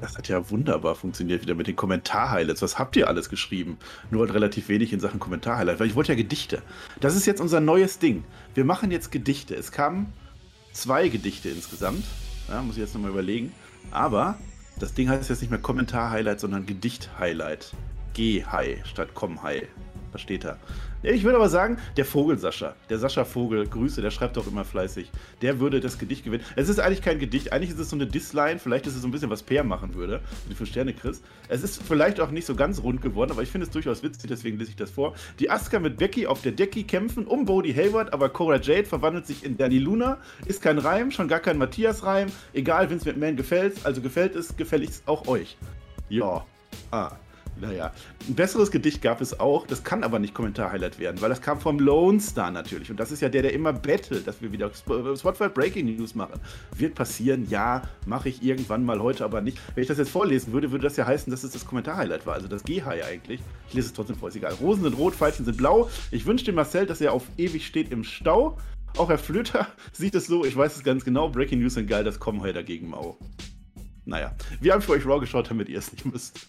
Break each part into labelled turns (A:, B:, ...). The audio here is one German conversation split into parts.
A: Das hat ja wunderbar funktioniert wieder mit den Kommentar-Highlights. Was habt ihr alles geschrieben? Nur halt relativ wenig in Sachen Kommentar-Highlight, weil ich wollte ja Gedichte. Das ist jetzt unser neues Ding. Wir machen jetzt Gedichte. Es kamen zwei Gedichte insgesamt. Ja, muss ich jetzt nochmal überlegen. Aber das Ding heißt jetzt nicht mehr Kommentar-Highlight, sondern Gedicht-Highlight. G-High statt Com-High. Da steht er. Ich würde aber sagen, der Vogel Sascha, der Sascha Vogel, Grüße, der schreibt doch immer fleißig, der würde das Gedicht gewinnen. Es ist eigentlich kein Gedicht, eigentlich ist es so eine Disline, vielleicht ist es so ein bisschen, was Peer machen würde, die für Sterne Chris. Es ist vielleicht auch nicht so ganz rund geworden, aber ich finde es durchaus witzig, deswegen lese ich das vor. Die Asuka mit Becky auf der Decke kämpfen um Bodie Hayward, aber Cora Jade verwandelt sich in Danny Luna. Ist kein Reim, schon gar kein Matthias-Reim. Egal, Vince McMahon gefällt, also gefällt es, gefällt es auch euch. Ja. Ah. Naja, ein besseres Gedicht gab es auch, das kann aber nicht Kommentar-Highlight werden, weil das kam vom Lone Star natürlich. Und das ist ja der, der immer bettelt, dass wir wieder Spotify Breaking News machen. Wird passieren, ja, mache ich irgendwann mal heute, aber nicht. Wenn ich das jetzt vorlesen würde, würde das ja heißen, dass es das Kommentar-Highlight war, also das G-High eigentlich. Ich lese es trotzdem vor, ist egal. Rosen sind rot, Pfeilchen sind blau. Ich wünsche dem Marcel, dass er auf ewig steht im Stau. Auch Herr Flöter sieht es so, ich weiß es ganz genau. Breaking News sind geil, das kommen heute dagegen Mau. Naja, wir haben für euch Raw geschaut, damit ihr es nicht müsst.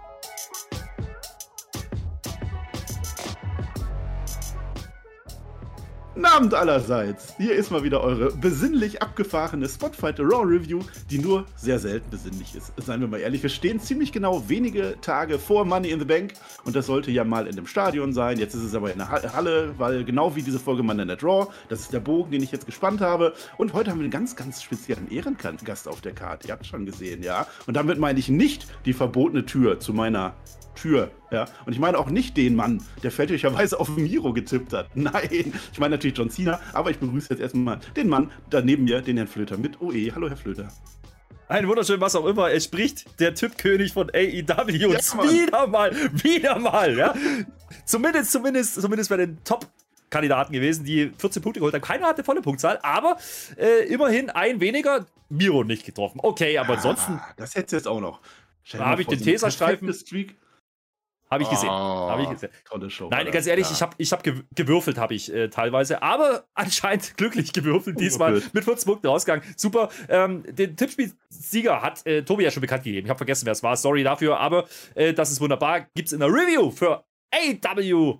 A: Guten Abend allerseits. Hier ist mal wieder eure besinnlich abgefahrene Spotfighter Raw Review, die nur sehr selten besinnlich ist. Seien wir mal ehrlich, wir stehen ziemlich genau wenige Tage vor Money in the Bank und das sollte ja mal in dem Stadion sein. Jetzt ist es aber in der Halle, weil genau wie diese Folge Monday Night Raw, das ist der Bogen, den ich jetzt gespannt habe. Und heute haben wir einen ganz, ganz speziellen Ehrengast auf der Karte. Ihr habt schon gesehen, ja. Und damit meine ich nicht die verbotene Tür zu meiner Tür. Ja? Und ich meine auch nicht den Mann, der fälschlicherweise auf Miro getippt hat. Nein, ich meine natürlich John Cena, aber ich begrüße jetzt erstmal den Mann da neben mir, den Herrn Flöter mit OE. Hallo, Herr Flöter.
B: Ein wunderschön, was auch immer. Er spricht der Typkönig von AEW. Ja, wieder mal, wieder mal, ja. zumindest, zumindest, zumindest bei den Top Kandidaten gewesen, die 14 Punkte geholt haben. Keiner hatte volle Punktzahl, aber äh, immerhin ein weniger. Miro nicht getroffen. Okay, aber ansonsten.
A: Ah, das hättest du jetzt auch noch.
B: Da habe ich den Tesastreifen. Habe ich gesehen. Oh, hab ich gesehen. Tolle Show. Nein, ganz ehrlich, ja. ich habe ich hab gewürfelt, habe ich äh, teilweise, aber anscheinend glücklich gewürfelt diesmal mit 14 Punkten rausgegangen. Super. Ähm, den Tippspiel-Sieger hat äh, Tobi ja schon bekannt gegeben. Ich habe vergessen, wer es war. Sorry dafür, aber äh, das ist wunderbar. Gibt es in der Review für AW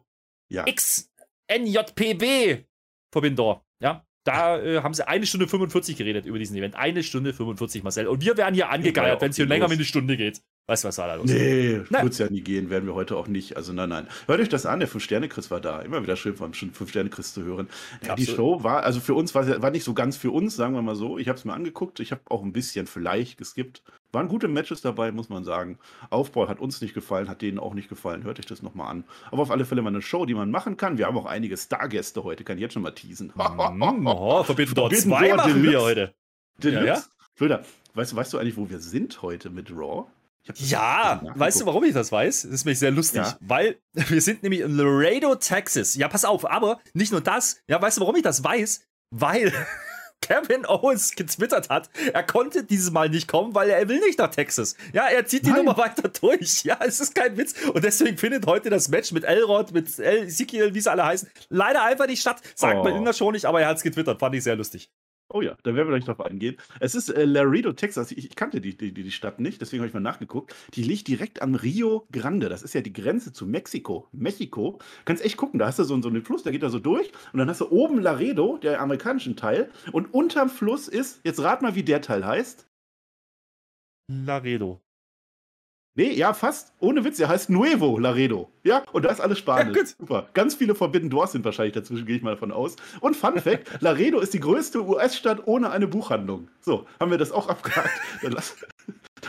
B: ja. XNJPB Verbinder. Ja, da äh, haben sie eine Stunde 45 geredet über diesen Event. Eine Stunde 45, Marcel. Und wir werden hier angegeiert, wenn es hier länger wie eine Stunde geht. Weißt du, was war da los?
A: Nee, wird es ja nie gehen, werden wir heute auch nicht. Also nein, nein. Hört euch das an, der Fünf-Sterne-Chris war da. Immer wieder schön vom Fünf-Sterne-Chris zu hören. Ja, die Show war, also für uns war, war nicht so ganz für uns, sagen wir mal so. Ich habe es mir angeguckt, ich habe auch ein bisschen vielleicht geskippt. Waren gute Matches dabei, muss man sagen. Aufbau hat uns nicht gefallen, hat denen auch nicht gefallen. Hört euch das nochmal an. Aber auf alle Fälle mal eine Show, die man machen kann. Wir haben auch einige Stargäste heute, kann ich jetzt schon mal teasen.
B: Mm, oh, verbinden dort zwei machen wir heute.
A: Ja, ja? Flöder, weißt, weißt du eigentlich, wo wir sind heute mit Raw?
B: Ja, weißt du, warum ich das weiß? Das ist mir sehr lustig, ja. weil wir sind nämlich in Laredo, Texas. Ja, pass auf, aber nicht nur das. Ja, weißt du, warum ich das weiß? Weil Kevin Owens getwittert hat, er konnte dieses Mal nicht kommen, weil er will nicht nach Texas. Ja, er zieht die Nein. Nummer weiter durch. Ja, es ist kein Witz. Und deswegen findet heute das Match mit Elrod, mit Ezekiel, wie sie alle heißen, leider einfach nicht statt. Sagt oh. man in der Show nicht, aber er hat es getwittert. Fand ich sehr lustig.
A: Oh ja, da werden wir gleich drauf eingehen. Es ist äh, Laredo, Texas. Ich, ich kannte die, die, die, Stadt nicht, deswegen habe ich mal nachgeguckt. Die liegt direkt am Rio Grande. Das ist ja die Grenze zu Mexiko. Mexiko. Kannst echt gucken, da hast du so, so einen Fluss, der geht da so durch. Und dann hast du oben Laredo, der amerikanischen Teil. Und unterm Fluss ist, jetzt rat mal, wie der Teil heißt.
B: Laredo.
A: Nee, ja, fast. Ohne Witz, er heißt Nuevo Laredo. Ja, und da ist alles Spanisch. Ja, Super. Ganz viele Forbidden Doors sind wahrscheinlich dazwischen, gehe ich mal davon aus. Und Fun Fact: Laredo ist die größte US-Stadt ohne eine Buchhandlung. So, haben wir das auch abgehakt. Dann lass,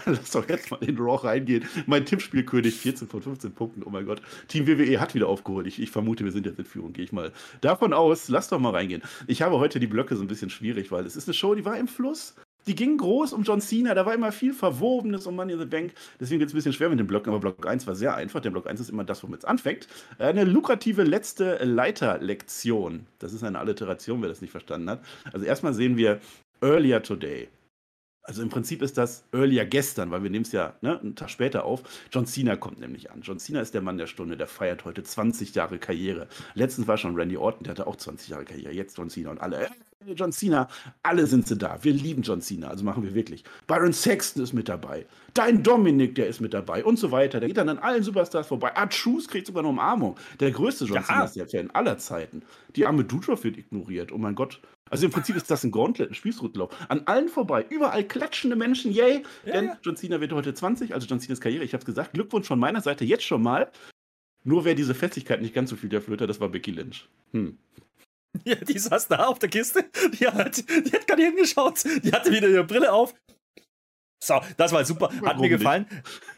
A: dann lass doch jetzt mal in den Raw reingehen. Mein Tippspielkönig, 14 von 15 Punkten. Oh mein Gott. Team WWE hat wieder aufgeholt. Ich, ich vermute, wir sind jetzt in Führung. Gehe ich mal davon aus. Lass doch mal reingehen. Ich habe heute die Blöcke so ein bisschen schwierig, weil es ist eine Show, die war im Fluss. Die gingen groß um John Cena, da war immer viel Verwobenes um Money in the Bank. Deswegen wird es ein bisschen schwer mit den Blöcken, aber Block 1 war sehr einfach. Der Block 1 ist immer das, womit es anfängt. Eine lukrative letzte Leiterlektion. Das ist eine Alliteration, wer das nicht verstanden hat. Also erstmal sehen wir Earlier Today. Also im Prinzip ist das earlier gestern, weil wir nehmen es ja ne, einen Tag später auf. John Cena kommt nämlich an. John Cena ist der Mann der Stunde, der feiert heute 20 Jahre Karriere. Letztens war schon Randy Orton, der hatte auch 20 Jahre Karriere. Jetzt John Cena und alle, John Cena, alle sind sie da. Wir lieben John Cena, also machen wir wirklich. Byron Sexton ist mit dabei. Dein Dominik, der ist mit dabei und so weiter. Der geht dann an allen Superstars vorbei. Art Shoes kriegt sogar eine Umarmung. Der größte John ja. Cena-Fan aller Zeiten. Die arme Dutroff wird ignoriert. Oh mein Gott, also im Prinzip ist das ein Gauntlet, ein Spießrutenlauf. An allen vorbei, überall klatschende Menschen, yay! Ja, denn ja. John Cena wird heute 20, also John Cenas Karriere, ich hab's gesagt. Glückwunsch von meiner Seite jetzt schon mal. Nur wäre diese Festigkeit nicht ganz so viel der Flöter, das war Becky Lynch. Hm.
B: Ja, die saß da auf der Kiste. Die hat, die hat gar nicht hingeschaut. Die hatte wieder ihre Brille auf. So, das war super. Hat mir gefallen.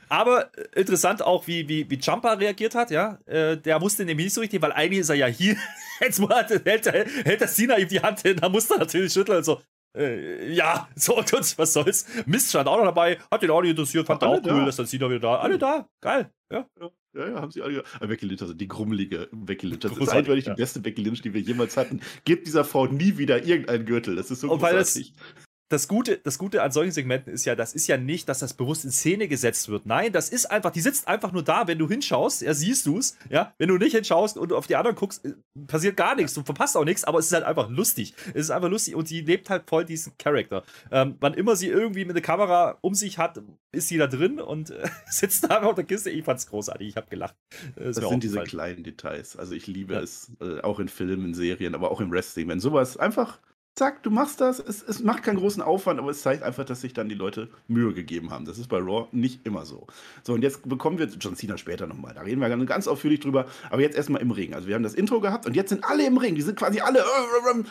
B: Aber äh, interessant auch, wie, wie, wie Jumper reagiert hat, ja. Äh, der wusste nämlich nicht so richtig, weil eigentlich ist er ja hier. Jetzt hält, hält, hält der Sina ihm die Hand hin, da muss er natürlich schütteln und so. Äh, ja, so und was soll's. Mist stand auch noch dabei, hat den auch nicht interessiert, fand er auch cool, da. dass dann Sina wieder da. Alle da, geil, ja.
A: ja. Ja, ja, haben sie alle. Aber Becky Lynch, also die grummelige Becky Lynch. Das ist eindeutig ja. die beste Becky Lynch, die wir jemals hatten. Gebt dieser Frau nie wieder irgendeinen Gürtel. Das ist so
B: und großartig. Weil das, das Gute, das Gute an solchen Segmenten ist ja, das ist ja nicht, dass das bewusst in Szene gesetzt wird. Nein, das ist einfach, die sitzt einfach nur da, wenn du hinschaust, ja, siehst du es, ja. Wenn du nicht hinschaust und auf die anderen guckst, äh, passiert gar nichts, du verpasst auch nichts, aber es ist halt einfach lustig. Es ist einfach lustig und sie lebt halt voll diesen Charakter. Ähm, wann immer sie irgendwie mit der Kamera um sich hat, ist sie da drin und äh, sitzt da auf der Kiste. Ich fand's großartig, ich habe gelacht.
A: Das, das sind diese kleinen Details. Also ich liebe ja. es, äh, auch in Filmen, in Serien, aber auch im Wrestling, wenn sowas einfach zack, du machst das. Es, es, macht keinen großen Aufwand, aber es zeigt einfach, dass sich dann die Leute Mühe gegeben haben. Das ist bei Raw nicht immer so. So, und jetzt bekommen wir John Cena später nochmal. Da reden wir ganz ausführlich drüber. Aber jetzt erstmal im Ring. Also, wir haben das Intro gehabt und jetzt sind alle im Ring. Die sind quasi alle.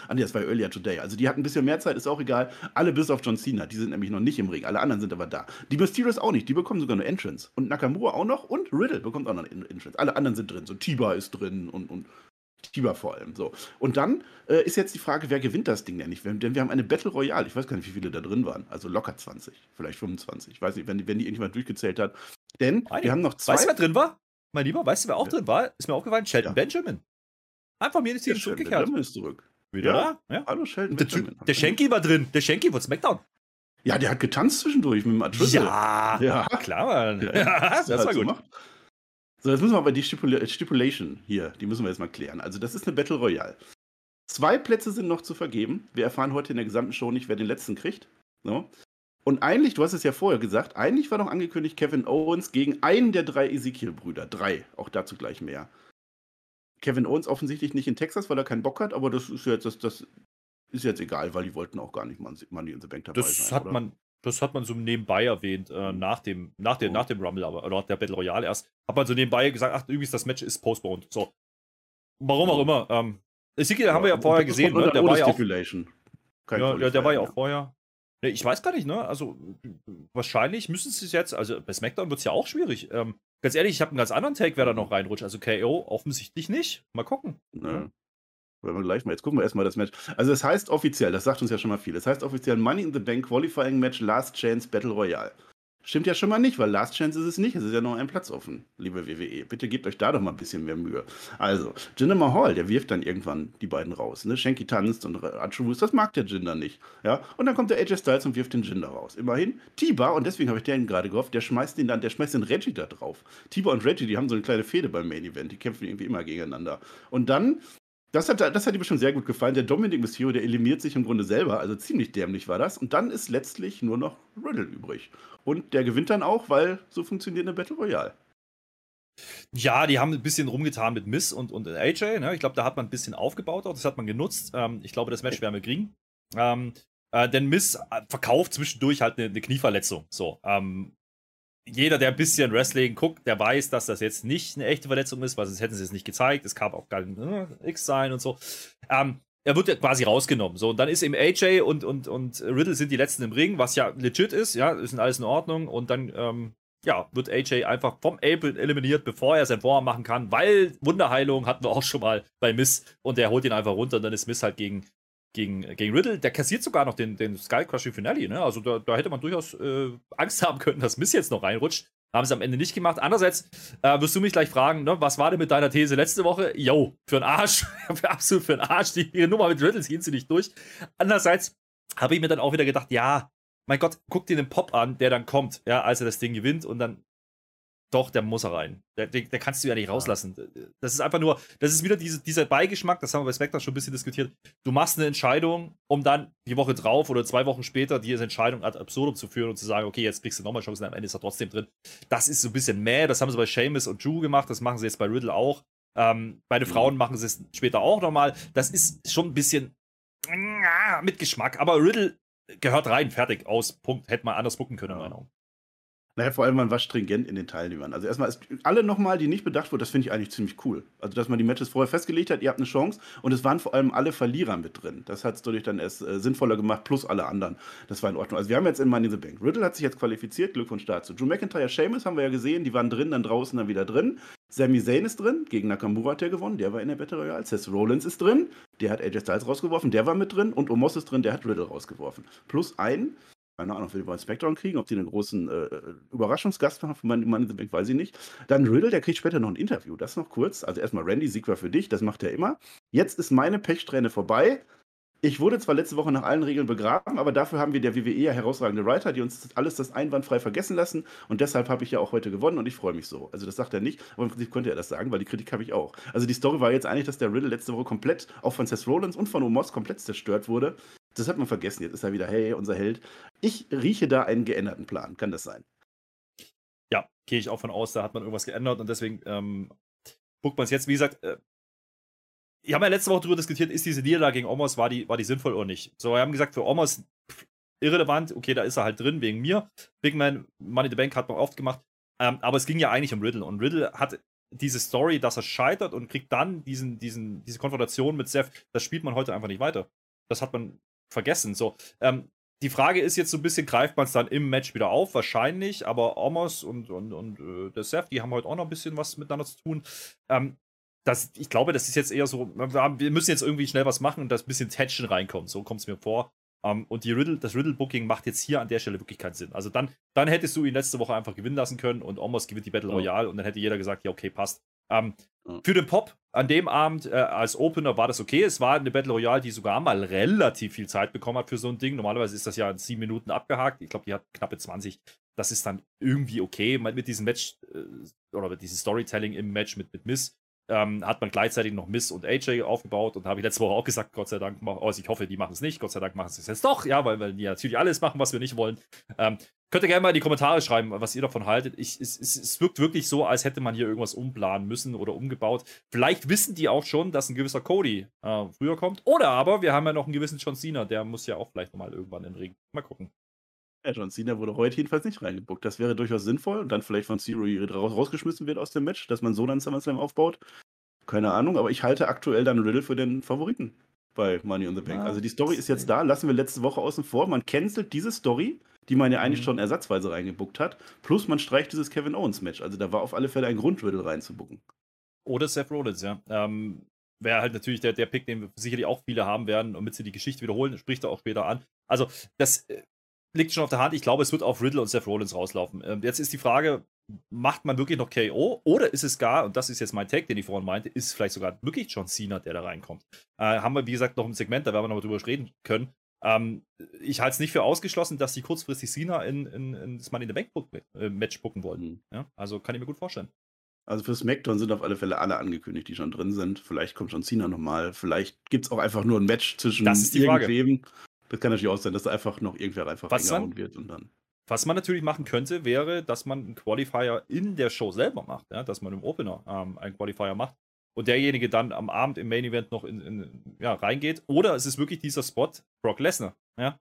A: Ah, nee, das war earlier today. Also, die hatten ein bisschen mehr Zeit, ist auch egal. Alle bis auf John Cena. Die sind nämlich noch nicht im Ring. Alle anderen sind aber da. Die Mysterios auch nicht. Die bekommen sogar nur Entrance. Und Nakamura auch noch. Und Riddle bekommt auch noch Entrance. Alle anderen sind drin. So, Tiba ist drin und, und Tiber vor allem. So. Und dann äh, ist jetzt die Frage, wer gewinnt das Ding denn nicht? Denn wir haben eine Battle Royale. Ich weiß gar nicht, wie viele da drin waren. Also locker 20, vielleicht 25. Ich weiß nicht, wenn die, wenn die irgendjemand durchgezählt hat. Denn Nein. wir haben noch zwei.
B: Weißt du, wer drin war? Mein Lieber, weißt du, wer auch ja. drin war? Ist mir aufgefallen, Shelton ja. Benjamin. Einfach mir das Team zurückgekehrt. Benjamin
A: ist zurück.
B: Wieder? Ja. ja. Hallo, Sheldon der, Benjamin. Der Schenki war drin. Der Schenki von SmackDown.
A: Ja, der hat getanzt zwischendurch mit dem
B: Adrizzle. Ja, ja, klar, Mann. Ja,
A: das, das war gut. So so, jetzt müssen wir aber die Stipula Stipulation hier, die müssen wir jetzt mal klären. Also, das ist eine Battle Royale. Zwei Plätze sind noch zu vergeben. Wir erfahren heute in der gesamten Show nicht, wer den letzten kriegt. So. Und eigentlich, du hast es ja vorher gesagt, eigentlich war noch angekündigt Kevin Owens gegen einen der drei Ezekiel-Brüder. Drei, auch dazu gleich mehr. Kevin Owens offensichtlich nicht in Texas, weil er keinen Bock hat, aber das ist jetzt, das, das ist jetzt egal, weil die wollten auch gar nicht Money in the Bank
B: dabei das sein. Das hat oder? man, das hat man so nebenbei erwähnt, äh, nach, dem, nach, dem, oh. nach dem Rumble, aber, oder der Battle Royale erst. Hat man so nebenbei gesagt, ach, übrigens, das Match ist postponed. So. Warum auch immer. Ähm, Ezekiel ja, haben wir ja vorher gesehen, ne? Der war ja auch. Ja, der, der war ja auch vorher. Ne, ich weiß gar nicht, ne? Also, wahrscheinlich müssen sie es jetzt, also bei SmackDown wird es ja auch schwierig. Ähm, ganz ehrlich, ich habe einen ganz anderen Take, wer da noch reinrutscht. Also KO offensichtlich nicht. Mal gucken.
A: Ja. Wir gleich mal. Jetzt gucken wir erstmal das Match. Also, es heißt offiziell, das sagt uns ja schon mal viel. Es heißt offiziell Money in the Bank Qualifying Match Last Chance Battle Royale. Stimmt ja schon mal nicht, weil Last Chance ist es nicht. Es ist ja noch ein Platz offen, liebe WWE. Bitte gebt euch da doch mal ein bisschen mehr Mühe. Also, Jinder Mahal, der wirft dann irgendwann die beiden raus. Ne? Shanky tanzt und Atschewus, das mag der Jinder nicht. Ja? Und dann kommt der AJ Styles und wirft den Jinder raus. Immerhin, Tiba, und deswegen habe ich den gerade gehofft, der schmeißt den dann, der schmeißt den Reggie da drauf. Tiba und Reggie, die haben so eine kleine Fehde beim Main Event. Die kämpfen irgendwie immer gegeneinander. Und dann das hat, das hat ihm schon sehr gut gefallen. Der Dominic Mysterio, der eliminiert sich im Grunde selber. Also ziemlich dämlich war das. Und dann ist letztlich nur noch Riddle übrig. Und der gewinnt dann auch, weil so funktioniert eine Battle Royale.
B: Ja, die haben ein bisschen rumgetan mit Miss und, und AJ. Ne? Ich glaube, da hat man ein bisschen aufgebaut, auch das hat man genutzt. Ähm, ich glaube, das Match werden wir kriegen. Ähm, äh, denn Miss äh, verkauft zwischendurch halt eine, eine Knieverletzung. So, ähm, jeder, der ein bisschen Wrestling guckt, der weiß, dass das jetzt nicht eine echte Verletzung ist, weil sonst hätten sie es nicht gezeigt. Es kann auch gar nicht äh, X sein und so. Ähm, er wird ja quasi rausgenommen. So, und dann ist eben AJ und, und, und Riddle sind die letzten im Ring, was ja legit ist, ja, ist alles in Ordnung. Und dann, ähm, ja, wird AJ einfach vom Apron eliminiert, bevor er sein Vorhaben machen kann, weil Wunderheilung hatten wir auch schon mal bei Miss und der holt ihn einfach runter und dann ist Miss halt gegen gegen, gegen Riddle. Der kassiert sogar noch den, den Sky Crushing Finale. Ne? Also da, da hätte man durchaus äh, Angst haben können, dass Miss jetzt noch reinrutscht. Haben sie am Ende nicht gemacht. Andererseits äh, wirst du mich gleich fragen, ne, was war denn mit deiner These letzte Woche? Yo, für einen Arsch. absolut für einen Arsch. Die ihre Nummer mit Riddle ziehen sie nicht durch. Andererseits habe ich mir dann auch wieder gedacht, ja, mein Gott, guck dir den Pop an, der dann kommt, ja, als er das Ding gewinnt und dann doch, der muss er rein. Der, der, der, kannst du ja nicht rauslassen. Das ist einfach nur, das ist wieder diese, dieser Beigeschmack, das haben wir bei SmackDown schon ein bisschen diskutiert. Du machst eine Entscheidung, um dann die Woche drauf oder zwei Wochen später diese Entscheidung ad absurdum zu führen und zu sagen, okay, jetzt kriegst du nochmal Chancen, am Ende ist er trotzdem drin. Das ist so ein bisschen mehr. Das haben sie bei Seamus und Drew gemacht, das machen sie jetzt bei Riddle auch. Ähm, bei den mhm. Frauen machen sie es später auch nochmal. Das ist schon ein bisschen mit Geschmack, aber Riddle gehört rein, fertig, aus, Punkt. Hätte man anders gucken können, in meiner Meinung.
A: Naja, vor allem man war stringent in den Teilnehmern. Also erstmal alle nochmal, die nicht bedacht wurden, das finde ich eigentlich ziemlich cool. Also dass man die Matches vorher festgelegt hat, ihr habt eine Chance und es waren vor allem alle Verlierer mit drin. Das hat es dadurch dann erst äh, sinnvoller gemacht, plus alle anderen. Das war in Ordnung. Also wir haben jetzt in Money in the Bank. Riddle hat sich jetzt qualifiziert, Glückwunsch dazu. Drew McIntyre, Seamus haben wir ja gesehen, die waren drin, dann draußen, dann wieder drin. Sami Zayn ist drin, gegen Nakamura hat er gewonnen, der war in der Battle Royale. Seth Rollins ist drin, der hat AJ Styles rausgeworfen, der war mit drin und Omos ist drin, der hat Riddle rausgeworfen. Plus ein keine Ahnung, ob wir bei Spectrum kriegen, ob die einen großen äh, Überraschungsgast haben für the Bank, weiß ich nicht. Dann Riddle, der kriegt später noch ein Interview, das noch kurz. Also erstmal Randy, Sieg war für dich, das macht er immer. Jetzt ist meine Pechsträhne vorbei. Ich wurde zwar letzte Woche nach allen Regeln begraben, aber dafür haben wir der WWE ja herausragende Writer, die uns alles das einwandfrei vergessen lassen. Und deshalb habe ich ja auch heute gewonnen und ich freue mich so. Also das sagt er nicht, aber im Prinzip könnte er das sagen, weil die Kritik habe ich auch. Also die Story war jetzt eigentlich, dass der Riddle letzte Woche komplett, auch von Seth Rollins und von Omos komplett zerstört wurde. Das hat man vergessen. Jetzt ist er wieder, hey, unser Held. Ich rieche da einen geänderten Plan. Kann das sein?
B: Ja, gehe ich auch von aus, da hat man irgendwas geändert und deswegen ähm, guckt man es jetzt. Wie gesagt, äh, wir haben ja letzte Woche darüber diskutiert, ist diese Niederlage gegen Omos, war die, war die sinnvoll oder nicht? So, wir haben gesagt, für Omos irrelevant, okay, da ist er halt drin wegen mir. Big Man, Money the Bank hat man oft gemacht. Ähm, aber es ging ja eigentlich um Riddle und Riddle hat diese Story, dass er scheitert und kriegt dann diesen, diesen, diese Konfrontation mit Seth, das spielt man heute einfach nicht weiter. Das hat man vergessen. So, ähm, die Frage ist jetzt so ein bisschen, greift man es dann im Match wieder auf? Wahrscheinlich, aber Omos und, und, und äh, der Seth, die haben heute auch noch ein bisschen was miteinander zu tun. Ähm, das, ich glaube, das ist jetzt eher so, wir müssen jetzt irgendwie schnell was machen und dass ein bisschen Tension reinkommt. So kommt es mir vor. Um, ähm, und die Riddle, das Riddle-Booking macht jetzt hier an der Stelle wirklich keinen Sinn. Also dann, dann hättest du ihn letzte Woche einfach gewinnen lassen können und Omos gewinnt die Battle Royale und dann hätte jeder gesagt, ja, okay, passt. Um, ähm, für den Pop an dem Abend äh, als Opener war das okay. Es war eine Battle Royale, die sogar mal relativ viel Zeit bekommen hat für so ein Ding. Normalerweise ist das ja in sieben Minuten abgehakt. Ich glaube, die hat knappe 20. Das ist dann irgendwie okay. Mit diesem Match äh, oder mit diesem Storytelling im Match mit, mit Miss ähm, hat man gleichzeitig noch Miss und AJ aufgebaut und habe ich letzte Woche auch gesagt, Gott sei Dank, also ich hoffe, die machen es nicht, Gott sei Dank machen sie es jetzt doch, ja, weil, weil die natürlich alles machen, was wir nicht wollen. Ähm, könnt ihr gerne mal in die Kommentare schreiben, was ihr davon haltet. Ich, es, es, es, wirkt wirklich so, als hätte man hier irgendwas umplanen müssen oder umgebaut. Vielleicht wissen die auch schon, dass ein gewisser Cody äh, früher kommt. Oder aber wir haben ja noch einen gewissen John Cena, der muss ja auch vielleicht nochmal irgendwann in den Ring. Mal gucken.
A: Ja, John Cena wurde heute jedenfalls nicht reingebuckt. Das wäre durchaus sinnvoll und dann vielleicht von Zero rausgeschmissen wird aus dem Match, dass man so dann SummerSlam aufbaut. Keine Ahnung, aber ich halte aktuell dann Riddle für den Favoriten bei Money on the Bank. Ja, also die Story ist jetzt da, lassen wir letzte Woche außen vor. Man cancelt diese Story, die man ja eigentlich mhm. schon ersatzweise reingebuckt hat, plus man streicht dieses Kevin Owens Match. Also da war auf alle Fälle ein Grund, Riddle reinzubucken.
B: Oder Seth Rollins, ja. Ähm, Wäre halt natürlich der, der Pick, den sicherlich auch viele haben werden, damit sie die Geschichte wiederholen, spricht er auch später an. Also, das äh, liegt schon auf der Hand. Ich glaube, es wird auf Riddle und Seth Rollins rauslaufen. Ähm, jetzt ist die Frage, macht man wirklich noch KO oder ist es gar, und das ist jetzt mein Take, den ich vorhin meinte, ist vielleicht sogar wirklich John Cena, der da reinkommt. Äh, haben wir, wie gesagt, noch ein Segment, da werden wir noch mal drüber reden können. Ähm, ich halte es nicht für ausgeschlossen, dass die kurzfristig Cena in, in, in das Money in the Bank äh, Match gucken wollen. Mhm. Ja? Also kann ich mir gut vorstellen.
A: Also für SmackDown sind auf alle Fälle alle angekündigt, die schon drin sind. Vielleicht kommt John Cena nochmal. Vielleicht gibt es auch einfach nur ein Match zwischen
B: das ist die irgendwem.
A: Frage. Das kann natürlich auch sein, dass da einfach noch irgendwer einfach
B: Was wird und dann. Was man natürlich machen könnte, wäre, dass man einen Qualifier in der Show selber macht, ja? dass man im Opener ähm, einen Qualifier macht und derjenige dann am Abend im Main Event noch in, in, ja, reingeht. Oder es ist wirklich dieser Spot Brock Lesnar. Ja?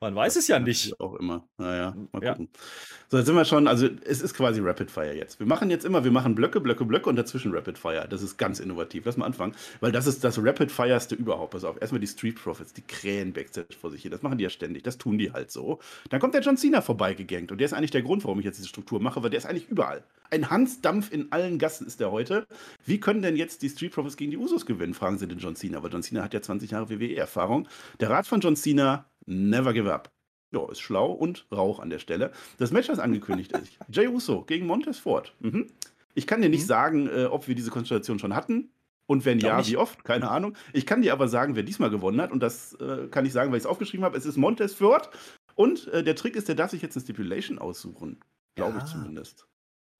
B: Man weiß das es ja nicht.
A: Auch immer. Naja, mal gucken. Ja. So, jetzt sind wir schon, also es ist quasi Rapid Fire jetzt. Wir machen jetzt immer, wir machen Blöcke, Blöcke, Blöcke und dazwischen Rapid Fire. Das ist ganz innovativ. Lass mal anfangen, weil das ist das Rapid Fireste überhaupt. Pass auf, erstmal die Street Profits, die krähen Backstage vor sich hier. Das machen die ja ständig, das tun die halt so. Dann kommt der John Cena vorbeigegangt und der ist eigentlich der Grund, warum ich jetzt diese Struktur mache, weil der ist eigentlich überall. Ein Hansdampf in allen Gassen ist der heute. Wie können denn jetzt die Street Profits gegen die Usos gewinnen, fragen sie den John Cena. Aber John Cena hat ja 20 Jahre WWE-Erfahrung. Der Rat von John Cena, never give up. Ja, ist schlau und Rauch an der Stelle. Das Match, das angekündigt ist. Jay Uso gegen Montez Ford. Mhm. Ich kann dir nicht mhm. sagen, äh, ob wir diese Konstellation schon hatten. Und wenn ja, wie oft? Keine Ahnung. Ich kann dir aber sagen, wer diesmal gewonnen hat. Und das äh, kann ich sagen, weil ich es aufgeschrieben habe. Es ist Montez Ford. Und äh, der Trick ist, der darf sich jetzt eine Stipulation aussuchen. Glaube ja. ich zumindest.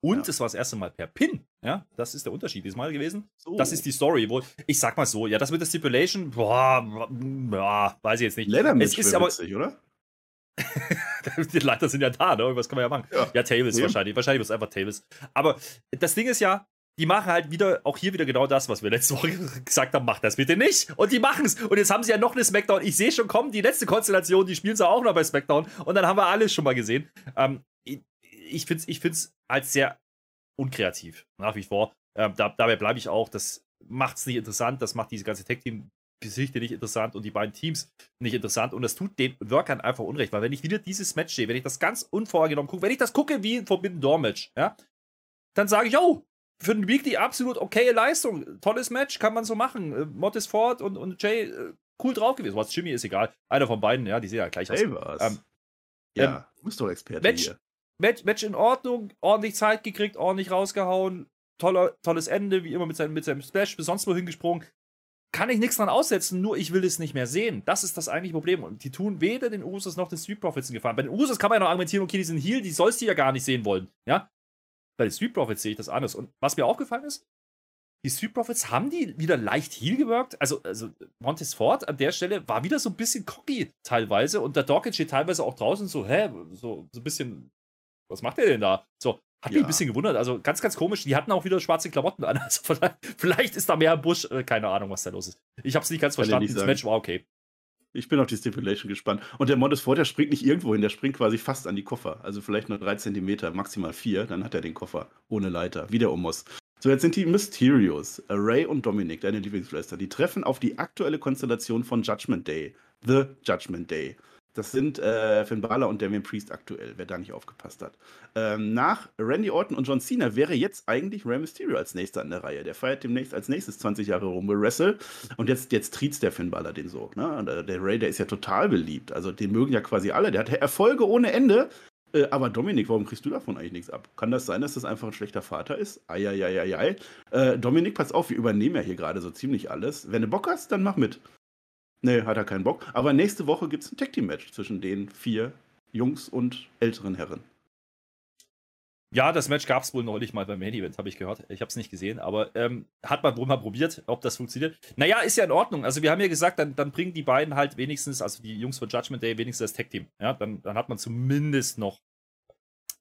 B: Und es war das erste Mal per Pin. Ja, das ist der Unterschied diesmal gewesen. So. Das ist die Story. Wo, ich sag mal so, ja, das mit der Stipulation, boah, boah weiß ich jetzt nicht.
A: Leathermatch es ist aber witzig, oder?
B: die Leiter sind ja da, ne? Irgendwas kann man ja machen. Ja, ja Tables ja. wahrscheinlich. Wahrscheinlich wird es einfach Tables. Aber das Ding ist ja, die machen halt wieder, auch hier wieder genau das, was wir letzte Woche gesagt haben, macht das bitte nicht. Und die machen es. Und jetzt haben sie ja noch eine Smackdown. Ich sehe schon kommen, die letzte Konstellation, die spielen sie auch noch bei Smackdown. Und dann haben wir alles schon mal gesehen. Ähm, ich finde es ich find's halt sehr unkreativ, nach wie vor. Ähm, da, dabei bleibe ich auch, das macht es nicht interessant, das macht diese ganze Tech-Team Geschichte nicht interessant und die beiden Teams nicht interessant. Und das tut den Workern einfach Unrecht, weil wenn ich wieder dieses Match sehe, wenn ich das ganz unvorgenommen gucke, wenn ich das gucke wie ein Forbidden Door Match, ja, dann sage ich, oh, für den Weekly absolut okaye Leistung. Tolles Match, kann man so machen. Äh, Mottis Ford und, und Jay, äh, cool drauf gewesen. Was Jimmy ist egal. Einer von beiden, ja, die sehen ja gleich aus.
A: Ähm, ja, ähm, musst doch Experte
B: Match,
A: hier.
B: Match, Match in Ordnung, ordentlich Zeit gekriegt, ordentlich rausgehauen. Toller, tolles Ende, wie immer mit seinem, mit seinem Splash, bis sonst wohin gesprungen kann ich nichts dran aussetzen, nur ich will es nicht mehr sehen. Das ist das eigentliche Problem. Und die tun weder den Usos noch den Street Profits Gefahren. Bei den Usos kann man ja noch argumentieren, okay, die sind Heal, die sollst du ja gar nicht sehen wollen. Ja? Bei den Street Profits sehe ich das anders. Und was mir aufgefallen ist, die Street Profits haben die wieder leicht Heal gewirkt. Also, also Montes Ford an der Stelle war wieder so ein bisschen cocky teilweise. Und der Dawkins steht teilweise auch draußen so, hä, so, so ein bisschen, was macht der denn da? So, hat mich ein bisschen gewundert. Also ganz, ganz komisch. Die hatten auch wieder schwarze Klamotten an. Also vielleicht, vielleicht ist da mehr im Busch. Äh, keine Ahnung, was da los ist. Ich habe es nicht ganz Kann verstanden. Nicht das Match war okay.
A: Ich bin auf die Stipulation gespannt. Und der Montesfort, der springt nicht irgendwo hin, der springt quasi fast an die Koffer. Also vielleicht nur drei Zentimeter, maximal vier. Dann hat er den Koffer ohne Leiter. Wie der Omos. So, jetzt sind die Mysterios, Ray und Dominic, deine Lieblingsflüster. Die treffen auf die aktuelle Konstellation von Judgment Day. The Judgment Day. Das sind äh, Finn Balor und Damien Priest aktuell, wer da nicht aufgepasst hat. Ähm, nach Randy Orton und John Cena wäre jetzt eigentlich Rey Mysterio als nächster an der Reihe. Der feiert demnächst als nächstes 20 Jahre Rumble Wrestle. Und jetzt, jetzt triezt der Finn Balor den so. Ne? Der, der Ray, der ist ja total beliebt. Also den mögen ja quasi alle. Der hat Erfolge ohne Ende. Äh, aber Dominik, warum kriegst du davon eigentlich nichts ab? Kann das sein, dass das einfach ein schlechter Vater ist? Eieieiei. Äh, Dominik, pass auf, wir übernehmen ja hier gerade so ziemlich alles. Wenn du Bock hast, dann mach mit. Nee, hat er keinen Bock. Aber nächste Woche gibt es ein Tag Team Match zwischen den vier Jungs und älteren Herren.
B: Ja, das Match gab es wohl neulich mal beim Main Event, habe ich gehört. Ich habe es nicht gesehen, aber ähm, hat man wohl mal probiert, ob das funktioniert. Naja, ist ja in Ordnung. Also, wir haben ja gesagt, dann, dann bringen die beiden halt wenigstens, also die Jungs von Judgment Day, wenigstens das Tag Team. Ja, dann, dann hat man zumindest noch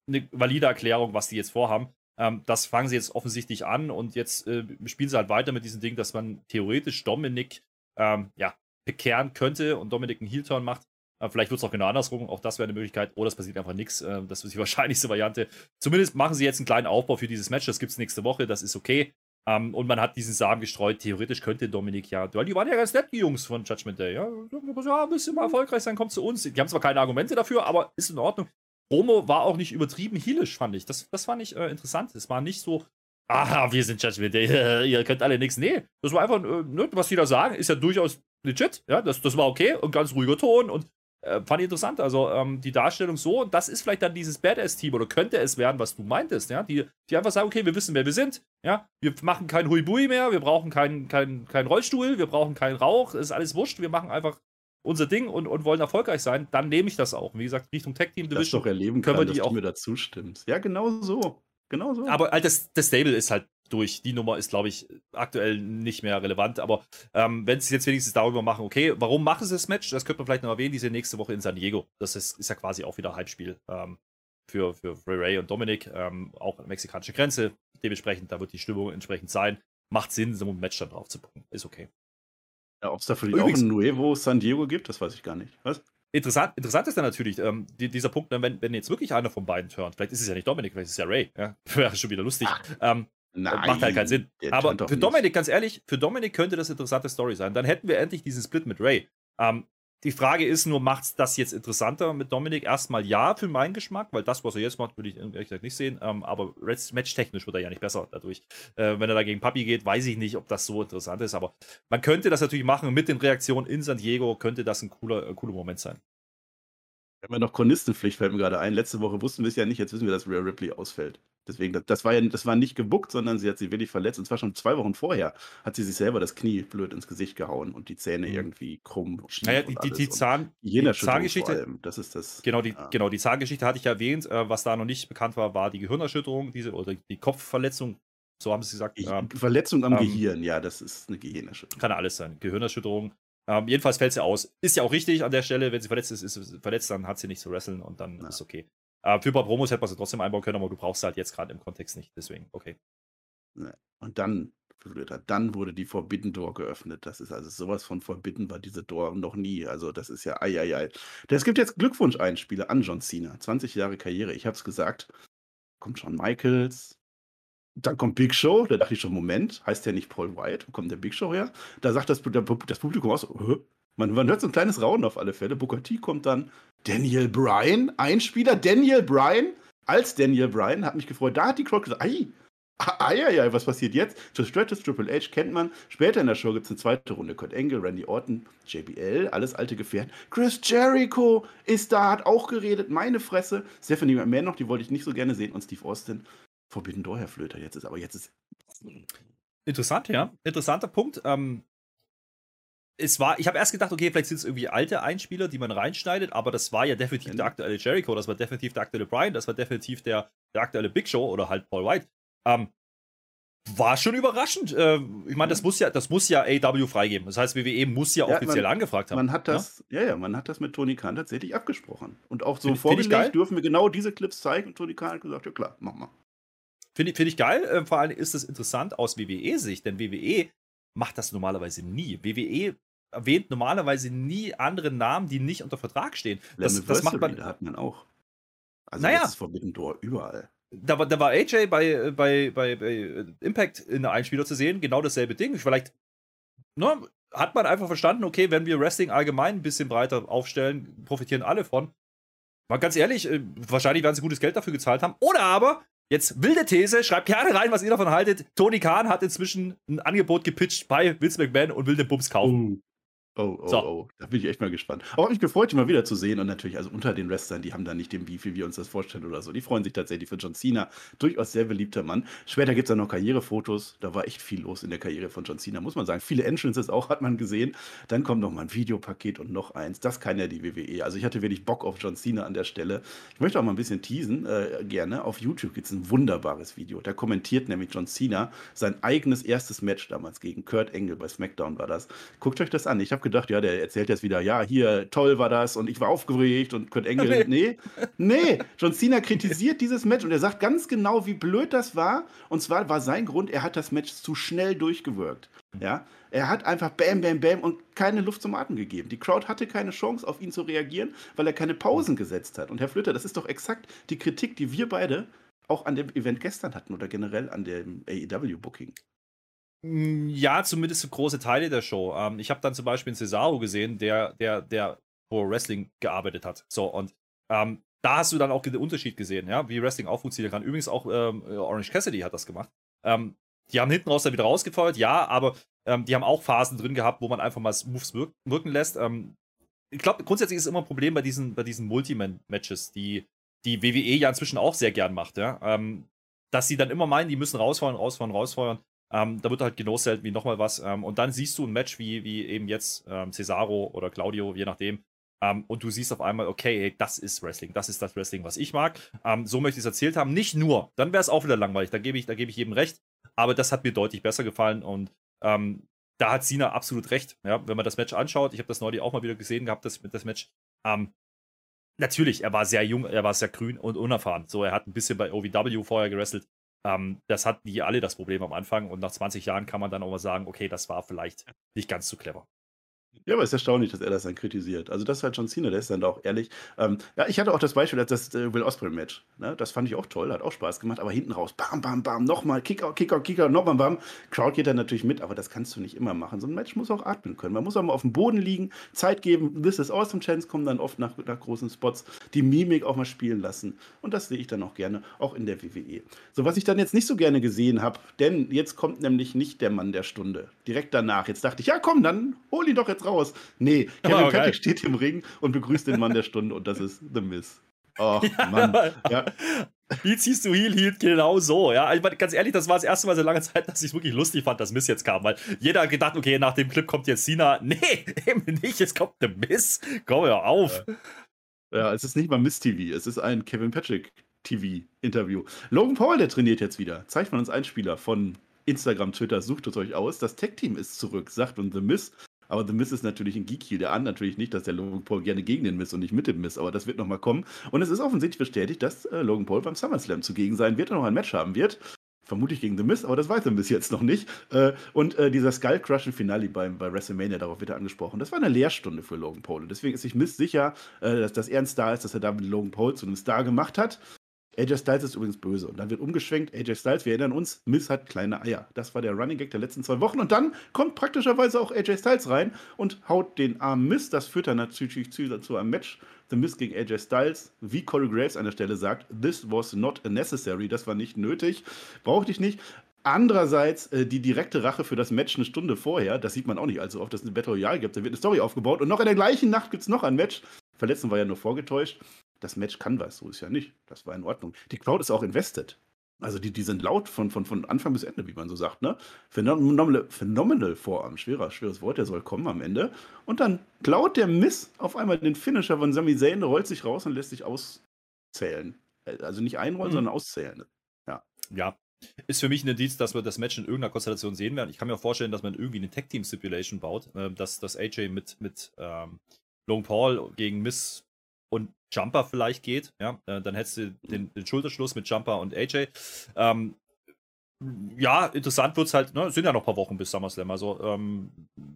B: eine valide Erklärung, was die jetzt vorhaben. Ähm, das fangen sie jetzt offensichtlich an und jetzt äh, spielen sie halt weiter mit diesem Ding, dass man theoretisch Dominik ähm, ja, bekehren könnte und Dominik einen Heel-Turn macht. Äh, vielleicht wird es auch genau andersrum, auch das wäre eine Möglichkeit. Oder es passiert einfach nichts. Äh, das ist die wahrscheinlichste Variante. Zumindest machen sie jetzt einen kleinen Aufbau für dieses Match. Das gibt es nächste Woche, das ist okay. Ähm, und man hat diesen Samen gestreut. Theoretisch könnte Dominik ja, die waren ja ganz nett, die Jungs von Judgment Day. Ja, ja bisschen mal erfolgreich sein, kommt zu uns. Die haben zwar keine Argumente dafür, aber ist in Ordnung. Promo war auch nicht übertrieben heelisch, fand ich. Das, das fand ich äh, interessant. Es war nicht so, aha, wir sind Judgment Day, ihr könnt alle nichts. Nee, das war einfach, äh, ne, was die da sagen, ist ja durchaus legit. Ja, das, das war okay und ganz ruhiger Ton und äh, fand ich interessant. Also ähm, die Darstellung so, und das ist vielleicht dann dieses Badass-Team oder könnte es werden, was du meintest, ja, die, die einfach sagen, okay, wir wissen, wer wir sind, ja, wir machen kein Huibui mehr, wir brauchen keinen kein, kein Rollstuhl, wir brauchen keinen Rauch, ist alles wurscht, wir machen einfach unser Ding und, und wollen erfolgreich sein, dann nehme ich das auch. Wie gesagt, Richtung Tech Team
A: Division. Das doch erleben können kann, wir die dass auch, du mir dazu stimmst. Ja, genau so. Genau so.
B: Aber halt das, das Stable ist halt durch. Die Nummer ist, glaube ich, aktuell nicht mehr relevant. Aber ähm, wenn sie es jetzt wenigstens darüber machen, okay, warum machen sie das Match? Das könnte man vielleicht noch erwähnen. Die sind nächste Woche in San Diego. Das ist, ist ja quasi auch wieder Halbspiel ähm, für, für Ray Ray und Dominic. Ähm, auch an der mexikanischen Grenze. Dementsprechend, da wird die Stimmung entsprechend sein. Macht Sinn, so ein Match dann drauf zu packen. Ist okay.
A: Ja, ob es da für die auch ein Nuevo San Diego gibt, das weiß ich gar nicht. Was?
B: Interessant, interessant ist dann natürlich ähm, die, dieser Punkt, ne, wenn, wenn jetzt wirklich einer von beiden turnt, vielleicht ist es ja nicht Dominik, vielleicht ist es ja Ray, ja, wäre schon wieder lustig. Ähm, Nein, macht halt keinen Sinn. Aber für Dominik, ganz ehrlich, für Dominik könnte das eine interessante Story sein. Dann hätten wir endlich diesen Split mit Ray. Ähm, die Frage ist nur, macht das jetzt interessanter mit Dominik? Erstmal ja, für meinen Geschmack, weil das, was er jetzt macht, würde ich ehrlich gesagt nicht sehen. Ähm, aber matchtechnisch wird er ja nicht besser dadurch. Äh, wenn er da gegen Papi geht, weiß ich nicht, ob das so interessant ist. Aber man könnte das natürlich machen mit den Reaktionen in San Diego, könnte das ein cooler, äh, cooler Moment sein.
A: Wir haben ja noch Chronistenpflicht, fällt mir gerade ein. Letzte Woche wussten wir es ja nicht, jetzt wissen wir, dass Rhea Ripley ausfällt. Deswegen, das war ja das war nicht gebuckt, sondern sie hat sich wirklich verletzt. Und zwar schon zwei Wochen vorher hat sie sich selber das Knie blöd ins Gesicht gehauen und die Zähne mhm. irgendwie krumm.
B: Naja, die, die, die, Zahn, die Zahngeschichte.
A: Das ist das.
B: Genau, die, ja. genau, die Zahngeschichte hatte ich ja erwähnt. Äh, was da noch nicht bekannt war, war die Gehirnerschütterung diese, oder die Kopfverletzung. So haben sie gesagt.
A: Ähm, Verletzung am ähm, Gehirn, ja, das ist eine Gehirnerschütterung.
B: Kann alles sein. Gehirnerschütterung. Ähm, jedenfalls fällt sie aus. Ist ja auch richtig an der Stelle, wenn sie verletzt ist, ist sie verletzt, dann hat sie nicht zu wresteln und dann ja. ist okay. Äh, für ein paar Promos hätte man sie trotzdem einbauen können, aber du brauchst sie halt jetzt gerade im Kontext nicht. Deswegen, okay.
A: Und dann, dann wurde die Forbidden Door geöffnet. Das ist also sowas von Forbidden war diese Door noch nie. Also das ist ja ei, ei, ei. Es gibt jetzt Glückwunsch-Einspieler an John Cena. 20 Jahre Karriere. Ich habe es gesagt. Kommt Shawn Michaels, dann kommt Big Show, da dachte ich schon, Moment, heißt der nicht Paul White? Wo kommt der Big Show her? Da sagt das, das Publikum auch so, man, man, hört so ein kleines Raunen auf alle Fälle. Booker T kommt dann, Daniel Bryan, Einspieler, Daniel Bryan, als Daniel Bryan, hat mich gefreut. Da hat die Crowd gesagt, ei, ei, ei, ei, was passiert jetzt? Trish Stratus, Triple H kennt man. Später in der Show gibt es eine zweite Runde. Kurt Angle, Randy Orton, JBL, alles alte Gefährten. Chris Jericho ist da, hat auch geredet, meine Fresse. Stephanie McMahon noch, die wollte ich nicht so gerne sehen. Und Steve Austin Forbidden Door, Herr Flöter. Jetzt ist aber jetzt ist.
B: Interessant, ja. Interessanter Punkt. Ähm, es war, ich habe erst gedacht, okay, vielleicht sind es irgendwie alte Einspieler, die man reinschneidet, aber das war ja definitiv der aktuelle Jericho, das war definitiv der aktuelle Brian, das war definitiv der, der aktuelle Big Show oder halt Paul White. Ähm, war schon überraschend. Äh, ich meine, das muss ja, das muss ja AW freigeben. Das heißt, WWE muss ja, ja offiziell
A: man,
B: angefragt haben.
A: Man hat das, ja? ja, ja, man hat das mit Tony Khan tatsächlich abgesprochen. Und auch so find, vorgelegt, find dürfen wir genau diese Clips zeigen. Und Tony Khan hat gesagt, ja klar, mach mal.
B: Finde find ich geil. Äh, vor allem ist es interessant aus WWE-Sicht, denn WWE macht das normalerweise nie. WWE erwähnt normalerweise nie andere Namen, die nicht unter Vertrag stehen.
A: Das, das macht man. hat man auch. Also naja. das ist Forbidden Door überall.
B: Da war, da war AJ bei, bei, bei, bei Impact in der Einspieler zu sehen, genau dasselbe Ding. Vielleicht ne, hat man einfach verstanden, okay, wenn wir Wrestling allgemein ein bisschen breiter aufstellen, profitieren alle von. Mal ganz ehrlich, äh, wahrscheinlich werden sie gutes Geld dafür gezahlt haben. Oder aber Jetzt wilde These, schreibt gerne rein, was ihr davon haltet. Tony Khan hat inzwischen ein Angebot gepitcht bei Vince McMahon und will den Bums kaufen.
A: Oh, oh, so. oh. Da bin ich echt mal gespannt. Aber habe mich gefreut, ihn mal wieder zu sehen. Und natürlich, also unter den Wrestlern, die haben da nicht den Beef, wie wir uns das vorstellen oder so. Die freuen sich tatsächlich für John Cena. Durchaus sehr beliebter Mann. Später gibt es dann noch Karrierefotos. Da war echt viel los in der Karriere von John Cena, muss man sagen. Viele Entrances auch hat man gesehen. Dann kommt noch mal ein Videopaket und noch eins. Das kann ja die WWE. Also ich hatte wirklich Bock auf John Cena an der Stelle. Ich möchte auch mal ein bisschen teasen, äh, gerne. Auf YouTube gibt es ein wunderbares Video. Da kommentiert nämlich John Cena sein eigenes erstes Match damals gegen Kurt Angle bei SmackDown war das. Guckt euch das an. Ich habe gedacht, ja, der erzählt jetzt wieder, ja, hier, toll war das und ich war aufgeregt und Kurt Engel, nee, nee, John Cena kritisiert dieses Match und er sagt ganz genau, wie blöd das war. Und zwar war sein Grund, er hat das Match zu schnell durchgewirkt. Ja, er hat einfach Bam, Bam, Bam und keine Luft zum Atmen gegeben. Die Crowd hatte keine Chance, auf ihn zu reagieren, weil er keine Pausen gesetzt hat. Und Herr Flöter, das ist doch exakt die Kritik, die wir beide auch an dem Event gestern hatten oder generell an dem AEW-Booking.
B: Hm, ja, zumindest für große Teile der Show. Ähm, ich habe dann zum Beispiel einen Cesaro gesehen, der, der, der Pro Wrestling gearbeitet hat. So, und ähm, da hast du dann auch den Unterschied gesehen, ja, wie Wrestling auch funktionieren kann. Übrigens auch ähm, Orange Cassidy hat das gemacht. Ähm, die haben hinten raus dann wieder rausgefeuert, ja, aber ähm, die haben auch Phasen drin gehabt, wo man einfach mal Moves wirk wirken lässt. Ähm, ich glaube, grundsätzlich ist immer ein Problem bei diesen, bei diesen Multiman-Matches, die die WWE ja inzwischen auch sehr gern macht, ja. dass sie dann immer meinen, die müssen rausfeuern, rausfeuern, rausfeuern. Ähm, da wird halt selten wie nochmal was. Ähm, und dann siehst du ein Match wie, wie eben jetzt ähm, Cesaro oder Claudio, je nachdem. Ähm, und du siehst auf einmal, okay, hey, das ist Wrestling. Das ist das Wrestling, was ich mag. Ähm, so möchte ich es erzählt haben. Nicht nur, dann wäre es auch wieder langweilig. Da gebe ich, geb ich jedem recht. Aber das hat mir deutlich besser gefallen. Und ähm, da hat Sina absolut recht. Ja, wenn man das Match anschaut, ich habe das neulich auch mal wieder gesehen gehabt, das, das Match. natürlich, er war sehr jung, er war sehr grün und unerfahren. So, er hat ein bisschen bei OVW vorher gewrestelt. Ähm, das hatten die alle das Problem am Anfang und nach 20 Jahren kann man dann auch mal sagen, okay, das war vielleicht nicht ganz so clever.
A: Ja, aber es ist erstaunlich, dass er das dann kritisiert. Also das ist halt John Cena, der ist dann auch ehrlich. Ähm, ja, ich hatte auch das Beispiel, das äh, Will Ospreay Match. Ne? Das fand ich auch toll, hat auch Spaß gemacht. Aber hinten raus, bam, bam, bam, nochmal, Kickout, Kickout, Kickout, nochmal, bam. Crowd geht dann natürlich mit, aber das kannst du nicht immer machen. So ein Match muss auch atmen können. Man muss auch mal auf dem Boden liegen, Zeit geben. This is awesome. Chance kommen dann oft nach, nach großen Spots. Die Mimik auch mal spielen lassen. Und das sehe ich dann auch gerne, auch in der WWE. So, was ich dann jetzt nicht so gerne gesehen habe, denn jetzt kommt nämlich nicht der Mann der Stunde. Direkt danach. Jetzt dachte ich, ja komm, dann hol ihn doch jetzt raus. Nee, Kevin oh, Patrick steht im Ring und begrüßt den Mann der Stunde und das ist The Miz.
B: Oh, Mann. Ja. Wie ziehst du Heal Heal genau so, ja? Ich meine, ganz ehrlich, das war das erste Mal seit langer Zeit, dass ich es wirklich lustig fand, dass Miss jetzt kam, weil jeder hat gedacht, okay, nach dem Clip kommt jetzt Cena. Nee, eben nicht, jetzt kommt The Miss. Komm ja auf.
A: Ja. ja, es ist nicht mal Miss TV, es ist ein Kevin Patrick TV-Interview. Logan Paul, der trainiert jetzt wieder. Zeigt man uns Einspieler von Instagram, Twitter, sucht es euch aus. Das Tech-Team ist zurück, sagt uns The Miss. Aber The Miss ist natürlich ein Geek Heel. Der ahnt natürlich nicht, dass der Logan Paul gerne gegen den Miss und nicht mit dem Miss. Aber das wird nochmal kommen. Und es ist offensichtlich bestätigt, dass äh, Logan Paul beim SummerSlam zugegen sein wird und noch ein Match haben wird. Vermutlich gegen The Miss, aber das weiß er bis jetzt noch nicht. Äh, und äh, dieser Skull Crushing Finale beim, bei WrestleMania, darauf wird er angesprochen. Das war eine Lehrstunde für Logan Paul. Und deswegen ist sich Miss sicher, äh, dass, dass er ein Star ist, dass er damit Logan Paul zu einem Star gemacht hat. AJ Styles ist übrigens böse. Und dann wird umgeschwenkt. AJ Styles, wir erinnern uns, Miss hat kleine Eier. Das war der Running Gag der letzten zwei Wochen. Und dann kommt praktischerweise auch AJ Styles rein und haut den armen Miss. Das führt dann natürlich zu, einem Match. The Miss gegen AJ Styles. Wie Corey Graves an der Stelle sagt, this was not necessary. Das war nicht nötig. Brauchte ich nicht. Andererseits äh, die direkte Rache für das Match eine Stunde vorher, das sieht man auch nicht allzu oft, dass es eine Battle Royale gibt. Da wird eine Story aufgebaut und noch in der gleichen Nacht gibt es noch ein Match. Verletzung war ja nur vorgetäuscht das Match kann was, so ist ja nicht. Das war in Ordnung. Die Crowd ist auch invested. Also die, die sind laut von, von, von Anfang bis Ende, wie man so sagt. Ne? Phenomenal, phenomenal Vorarm, schwerer, schweres Wort, der soll kommen am Ende. Und dann klaut der Miss auf einmal den Finisher von Sami Zayn, rollt sich raus und lässt sich auszählen. Also nicht einrollen, mhm. sondern auszählen. Ja.
B: Ja, ist für mich ein Indiz, dass wir das Match in irgendeiner Konstellation sehen werden. Ich kann mir auch vorstellen, dass man irgendwie eine Tag-Team-Stipulation baut, äh, dass, dass AJ mit, mit ähm, Long Paul gegen Miss und Jumper vielleicht geht, ja, äh, dann hättest du den, den, Schulterschluss mit Jumper und AJ. Ähm, ja, interessant wird es halt, ne, es sind ja noch ein paar Wochen bis SummerSlam. Also, ähm,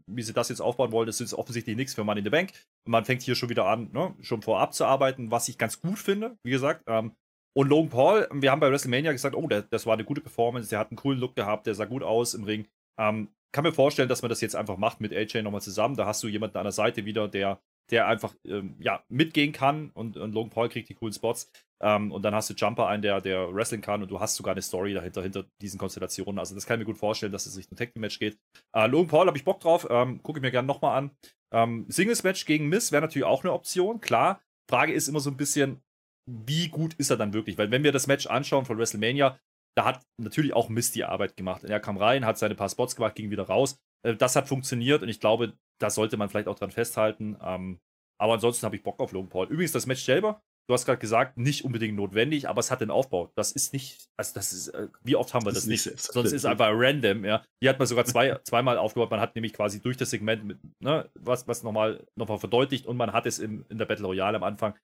B: wie sie das jetzt aufbauen wollen, das ist offensichtlich nichts für Money in the Bank. Man fängt hier schon wieder an, ne, schon vorab zu arbeiten, was ich ganz gut finde, wie gesagt. Ähm, und Logan Paul, wir haben bei WrestleMania gesagt, oh, der, das war eine gute Performance, der hat einen coolen Look gehabt, der sah gut aus im Ring. Ähm, kann mir vorstellen, dass man das jetzt einfach macht mit AJ nochmal zusammen. Da hast du jemanden an der Seite wieder, der der einfach ähm, ja, mitgehen kann und, und Logan Paul kriegt die coolen Spots. Ähm, und dann hast du Jumper ein, der, der wrestling kann und du hast sogar eine Story dahinter, hinter diesen Konstellationen. Also das kann ich mir gut vorstellen, dass es sich ein Tag Match geht. Äh, Logan Paul habe ich Bock drauf, ähm, gucke ich mir gerne nochmal an. Ähm, Singles Match gegen Miss wäre natürlich auch eine Option, klar. Frage ist immer so ein bisschen, wie gut ist er dann wirklich? Weil wenn wir das Match anschauen von WrestleMania, da hat natürlich auch Miss die Arbeit gemacht. Er kam rein, hat seine paar Spots gemacht, ging wieder raus. Äh, das hat funktioniert und ich glaube, da sollte man vielleicht auch dran festhalten. Ähm, aber ansonsten habe ich Bock auf Logan Paul. Übrigens, das Match selber, du hast gerade gesagt, nicht unbedingt notwendig, aber es hat den Aufbau. Das ist nicht, also das ist, äh, wie oft haben wir das, das nicht? Sonst ist es einfach random, ja. Hier hat man sogar zwei, zweimal aufgebaut. Man hat nämlich quasi durch das Segment mit, ne, was, was nochmal, nochmal verdeutlicht und man hat es im, in der Battle Royale am Anfang.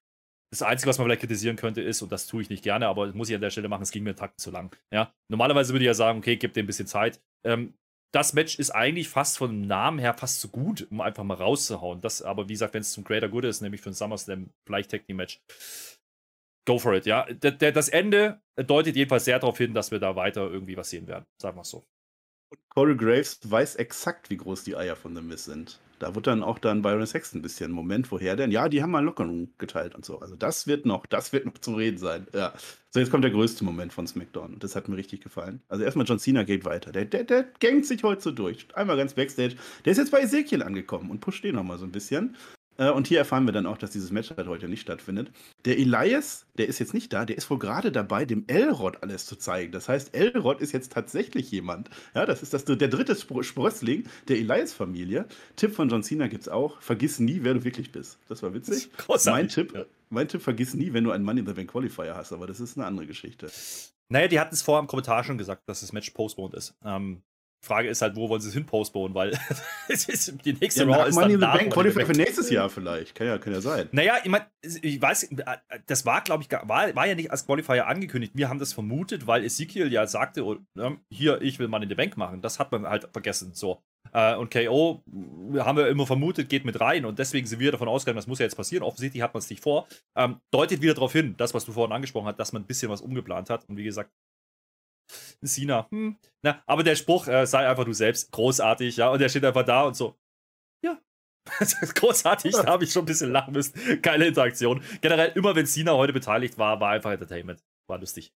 B: Das Einzige, was man vielleicht kritisieren könnte, ist, und das tue ich nicht gerne, aber das muss ich an der Stelle machen, es ging mir einen Takt zu lang. Ja? Normalerweise würde ich ja sagen, okay, gib dem ein bisschen Zeit. Ähm, das Match ist eigentlich fast vom Namen her fast so gut, um einfach mal rauszuhauen. Das aber, wie gesagt, wenn es zum Greater Good ist, nämlich für ein SummerSlam, vielleicht Tag Match, go for it, ja. Das Ende deutet jedenfalls sehr darauf hin, dass wir da weiter irgendwie was sehen werden. Sagen wir es so.
A: Und Corey Graves weiß exakt, wie groß die Eier von The Miz sind. Da wird dann auch dann Byron Sexton ein bisschen Moment, woher denn? Ja, die haben mal Lockerung geteilt und so. Also das wird noch, das wird noch zu reden sein. Ja. So, jetzt kommt der größte Moment von SmackDown. Und das hat mir richtig gefallen. Also erstmal John Cena geht weiter. Der, der, der gängt sich heute so durch. Einmal ganz Backstage. Der ist jetzt bei Ezekiel angekommen und pusht den nochmal so ein bisschen. Äh, und hier erfahren wir dann auch, dass dieses Match halt heute nicht stattfindet. Der Elias, der ist jetzt nicht da, der ist wohl gerade dabei, dem Elrod alles zu zeigen. Das heißt, Elrod ist jetzt tatsächlich jemand. Ja, das ist das, der dritte Sprössling der Elias-Familie. Tipp von John Cena gibt es auch. Vergiss nie, wer du wirklich bist. Das war witzig. Das mein Tipp, ja. mein Tipp, vergiss nie, wenn du einen Money in the Bank Qualifier hast, aber das ist eine andere Geschichte.
B: Naja, die hatten es vorher im Kommentar schon gesagt, dass das Match postponed ist. Ähm, Frage ist halt, wo wollen sie es hin postponen, weil es ist, die nächste
A: ja, Raw ist dann the Bank Qualifier für nächstes Jahr vielleicht. Kann ja, kann ja sein.
B: Naja, ich meine, ich weiß, das war, glaube ich, war, war ja nicht als Qualifier angekündigt. Wir haben das vermutet, weil Ezekiel ja sagte, oh, hier, ich will Money in the Bank machen. Das hat man halt vergessen. So. Äh, und KO, haben wir immer vermutet, geht mit rein und deswegen sind wir davon ausgegangen, das muss ja jetzt passieren. Offensichtlich hat man es nicht vor. Ähm, deutet wieder darauf hin, das, was du vorhin angesprochen hast, dass man ein bisschen was umgeplant hat. Und wie gesagt, Sina, hm, na, aber der Spruch, äh, sei einfach du selbst, großartig, ja, und der steht einfach da und so, ja. großartig, da habe ich schon ein bisschen lachen müssen. Keine Interaktion. Generell, immer wenn Sina heute beteiligt war, war einfach Entertainment. War lustig.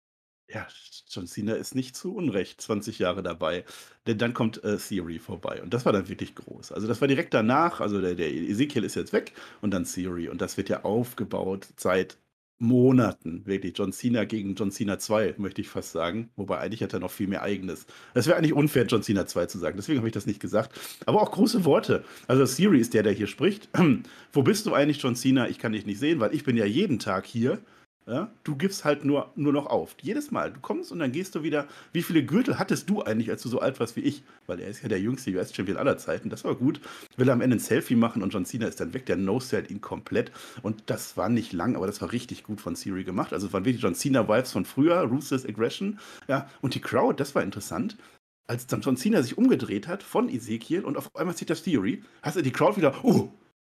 A: Ja, John Cena ist nicht zu Unrecht 20 Jahre dabei, denn dann kommt äh, Theory vorbei und das war dann wirklich groß. Also das war direkt danach, also der, der Ezekiel ist jetzt weg und dann Theory und das wird ja aufgebaut seit Monaten, wirklich. John Cena gegen John Cena 2, möchte ich fast sagen. Wobei eigentlich hat er noch viel mehr eigenes. Es wäre eigentlich unfair, John Cena 2 zu sagen. Deswegen habe ich das nicht gesagt. Aber auch große Worte. Also Siri ist der, der hier spricht. Wo bist du eigentlich, John Cena? Ich kann dich nicht sehen, weil ich bin ja jeden Tag hier. Ja? Du gibst halt nur, nur noch auf. Jedes Mal. Du kommst und dann gehst du wieder. Wie viele Gürtel hattest du eigentlich, als du so alt warst wie ich? Weil er ist ja der jüngste US-Champion aller Zeiten. Das war gut. Will am Ende ein Selfie machen und John Cena ist dann weg. Der No-Set ihn komplett. Und das war nicht lang, aber das war richtig gut von Siri gemacht. Also es waren wirklich John Cena-Vibes von früher. Ruthless Aggression. Ja. Und die Crowd, das war interessant als dann John Cena sich umgedreht hat von Ezekiel und auf einmal sieht das Theory, hast du die Crowd wieder, oh,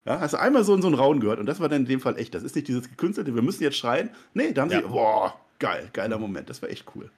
A: ja, hast du einmal so, so einen Raun gehört und das war dann in dem Fall echt. Das ist nicht dieses gekünstelte, wir müssen jetzt schreien. Nee, da haben ja. sie, boah, geil, geiler Moment. Das war echt cool.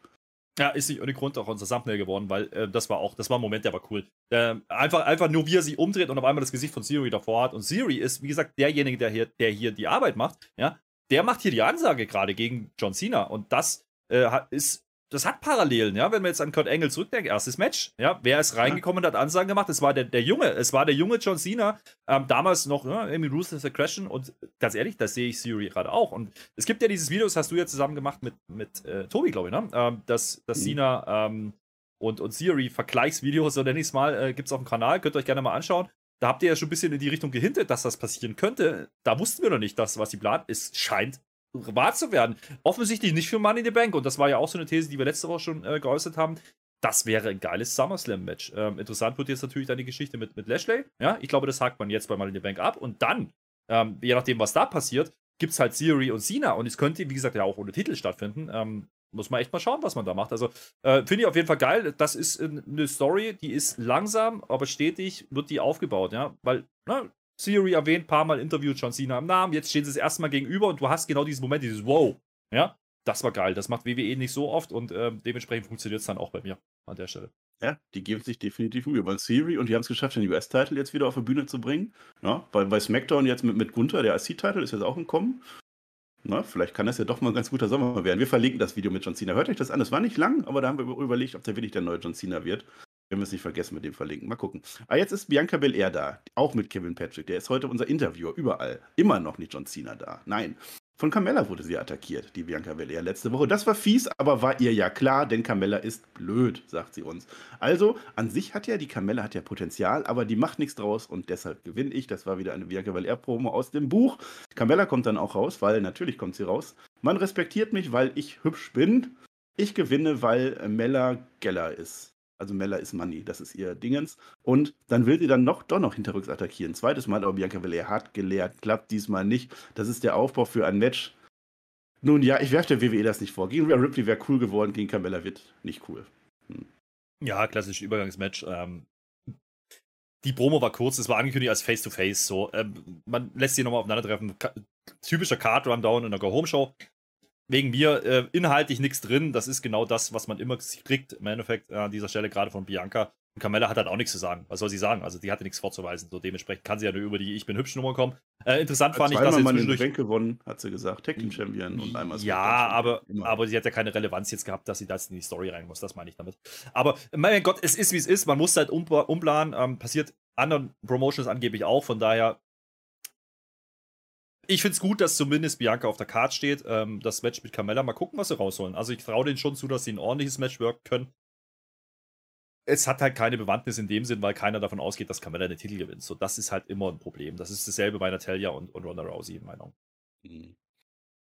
B: Ja, ist nicht ohne Grund auch unser Thumbnail geworden, weil äh, das war auch, das war ein Moment, der war cool. Äh, einfach, einfach nur, wie er sich umdreht und auf einmal das Gesicht von Siri davor hat. Und Siri ist, wie gesagt, derjenige, der hier, der hier die Arbeit macht, ja, der macht hier die Ansage gerade gegen John Cena. Und das äh, ist das hat Parallelen, ja, wenn wir jetzt an Kurt Engel zurückdenken, erstes Match, ja, wer ist reingekommen und hat Ansagen gemacht? Es war der, der Junge, es war der junge John Cena, ähm, damals noch, ja, irgendwie Ruthless Aggression und ganz ehrlich, das sehe ich Siri gerade auch und es gibt ja dieses Video, das hast du ja zusammen gemacht mit, mit äh, Tobi, glaube ich, ne, ähm, dass, dass mhm. Cena ähm, und, und Siri Vergleichsvideos, so nenne ich es mal, äh, gibt es auf dem Kanal, könnt ihr euch gerne mal anschauen. Da habt ihr ja schon ein bisschen in die Richtung gehintet, dass das passieren könnte. Da wussten wir noch nicht, dass was sie plant. Es scheint wahr zu werden. Offensichtlich nicht für Money in the Bank. Und das war ja auch so eine These, die wir letzte Woche schon äh, geäußert haben. Das wäre ein geiles SummerSlam-Match. Ähm, interessant wird jetzt natürlich dann die Geschichte mit, mit Lashley. Ja, ich glaube, das hakt man jetzt bei Money in the Bank ab. Und dann, ähm, je nachdem, was da passiert, gibt es halt Theory und Cena. Und es könnte, wie gesagt, ja auch ohne Titel stattfinden. Ähm, muss man echt mal schauen, was man da macht. Also äh, finde ich auf jeden Fall geil. Das ist eine Story, die ist langsam, aber stetig wird die aufgebaut, ja. Weil, na, ne, Theory erwähnt, paar Mal interviewt John Cena im Namen, jetzt stehen sie das erste Mal gegenüber und du hast genau diesen Moment, dieses Wow. Ja, das war geil. Das macht WWE nicht so oft und äh, dementsprechend funktioniert es dann auch bei mir an der Stelle.
A: Ja, die geben sich definitiv Mühe. Weil Theory und die haben es geschafft, den US-Title jetzt wieder auf die Bühne zu bringen. Ja, bei, bei SmackDown jetzt mit, mit Gunther, der IC-Title ist jetzt auch im Kommen. Na, vielleicht kann das ja doch mal ein ganz guter Sommer werden. Wir verlinken das Video mit John Cena. Hört euch das an. Es war nicht lang, aber da haben wir überlegt, ob der wirklich der neue John Cena wird. Wenn wir es nicht vergessen mit dem verlinken. Mal gucken. Ah, jetzt ist Bianca Belair da. Auch mit Kevin Patrick. Der ist heute unser Interviewer. Überall. Immer noch nicht John Cena da. Nein. Von Carmella wurde sie attackiert, die Bianca Belair letzte Woche. Das war fies, aber war ihr ja klar, denn Carmella ist blöd, sagt sie uns. Also, an sich hat ja die Carmella hat ja Potenzial, aber die macht nichts draus und deshalb gewinne ich. Das war wieder eine Bianca Belair-Promo aus dem Buch. Carmella kommt dann auch raus, weil natürlich kommt sie raus. Man respektiert mich, weil ich hübsch bin. Ich gewinne, weil Mella Geller ist. Also Mella ist Money, das ist ihr Dingens. Und dann will sie dann noch, doch noch hinterrücks attackieren. Zweites Mal, aber Bianca Belair hat gelehrt, klappt diesmal nicht. Das ist der Aufbau für ein Match. Nun ja, ich werfe der WWE das nicht vor. Gegen Rhea Ripley wäre cool geworden, gegen Carmella wird nicht cool. Hm.
B: Ja, klassisches Übergangsmatch. Ähm, die Promo war kurz, es war angekündigt als Face-to-Face. -face, so, ähm, man lässt sie nochmal aufeinandertreffen. Ka typischer Card-Rundown in der Go-Home-Show wegen mir äh, inhaltlich nichts drin. Das ist genau das, was man immer kriegt im Endeffekt an dieser Stelle, gerade von Bianca. Und Carmella hat halt auch nichts zu sagen. Was soll sie sagen? Also die hatte nichts vorzuweisen. So dementsprechend kann sie ja nur über die Ich bin hübsch Nummer kommen. Äh, interessant fand ich, dass
A: sie zwischendurch... Bank gewonnen, hat sie gesagt. Tag Team Champion und einmal
B: Ja, aber, aber sie hat ja keine Relevanz jetzt gehabt, dass sie das in die Story rein muss. Das meine ich damit. Aber mein Gott, es ist wie es ist. Man muss halt um, umplanen. Ähm, passiert anderen Promotions angeblich auch. Von daher ich finde es gut, dass zumindest Bianca auf der Karte steht. Ähm, das Match mit Carmella, mal gucken, was sie rausholen. Also ich traue denen schon zu, dass sie ein ordentliches Match worken können. Es hat halt keine Bewandtnis in dem Sinn, weil keiner davon ausgeht, dass Carmella den Titel gewinnt. So, das ist halt immer ein Problem. Das ist dasselbe bei Natalia und, und Ronda Rousey in meiner Meinung.
A: Mhm.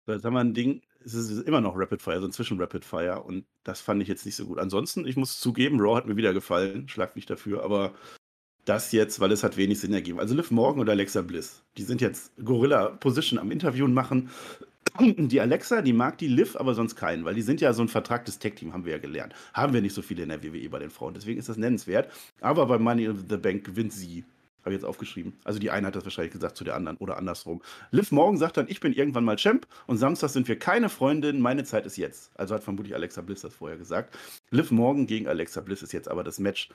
A: So, haben wir ein Ding, es ist immer noch Rapid Fire, so inzwischen Rapid Fire und das fand ich jetzt nicht so gut. Ansonsten, ich muss zugeben, Raw hat mir wieder gefallen, schlag mich dafür, aber das jetzt, weil es hat wenig Sinn ergeben. Also Liv Morgan oder Alexa Bliss, die sind jetzt Gorilla Position am Interviewen machen. die Alexa, die mag die Liv, aber sonst keinen, weil die sind ja so ein vertragtes Tech-Team, haben wir ja gelernt. Haben wir nicht so viele in der WWE bei den Frauen, deswegen ist das nennenswert. Aber bei Money in the Bank gewinnt sie. Habe ich jetzt aufgeschrieben. Also die eine hat das wahrscheinlich gesagt zu der anderen oder andersrum. Liv Morgan sagt dann, ich bin irgendwann mal Champ und Samstag sind wir keine Freundin, meine Zeit ist jetzt. Also hat vermutlich Alexa Bliss das vorher gesagt. Liv Morgan gegen Alexa Bliss ist jetzt aber das Match.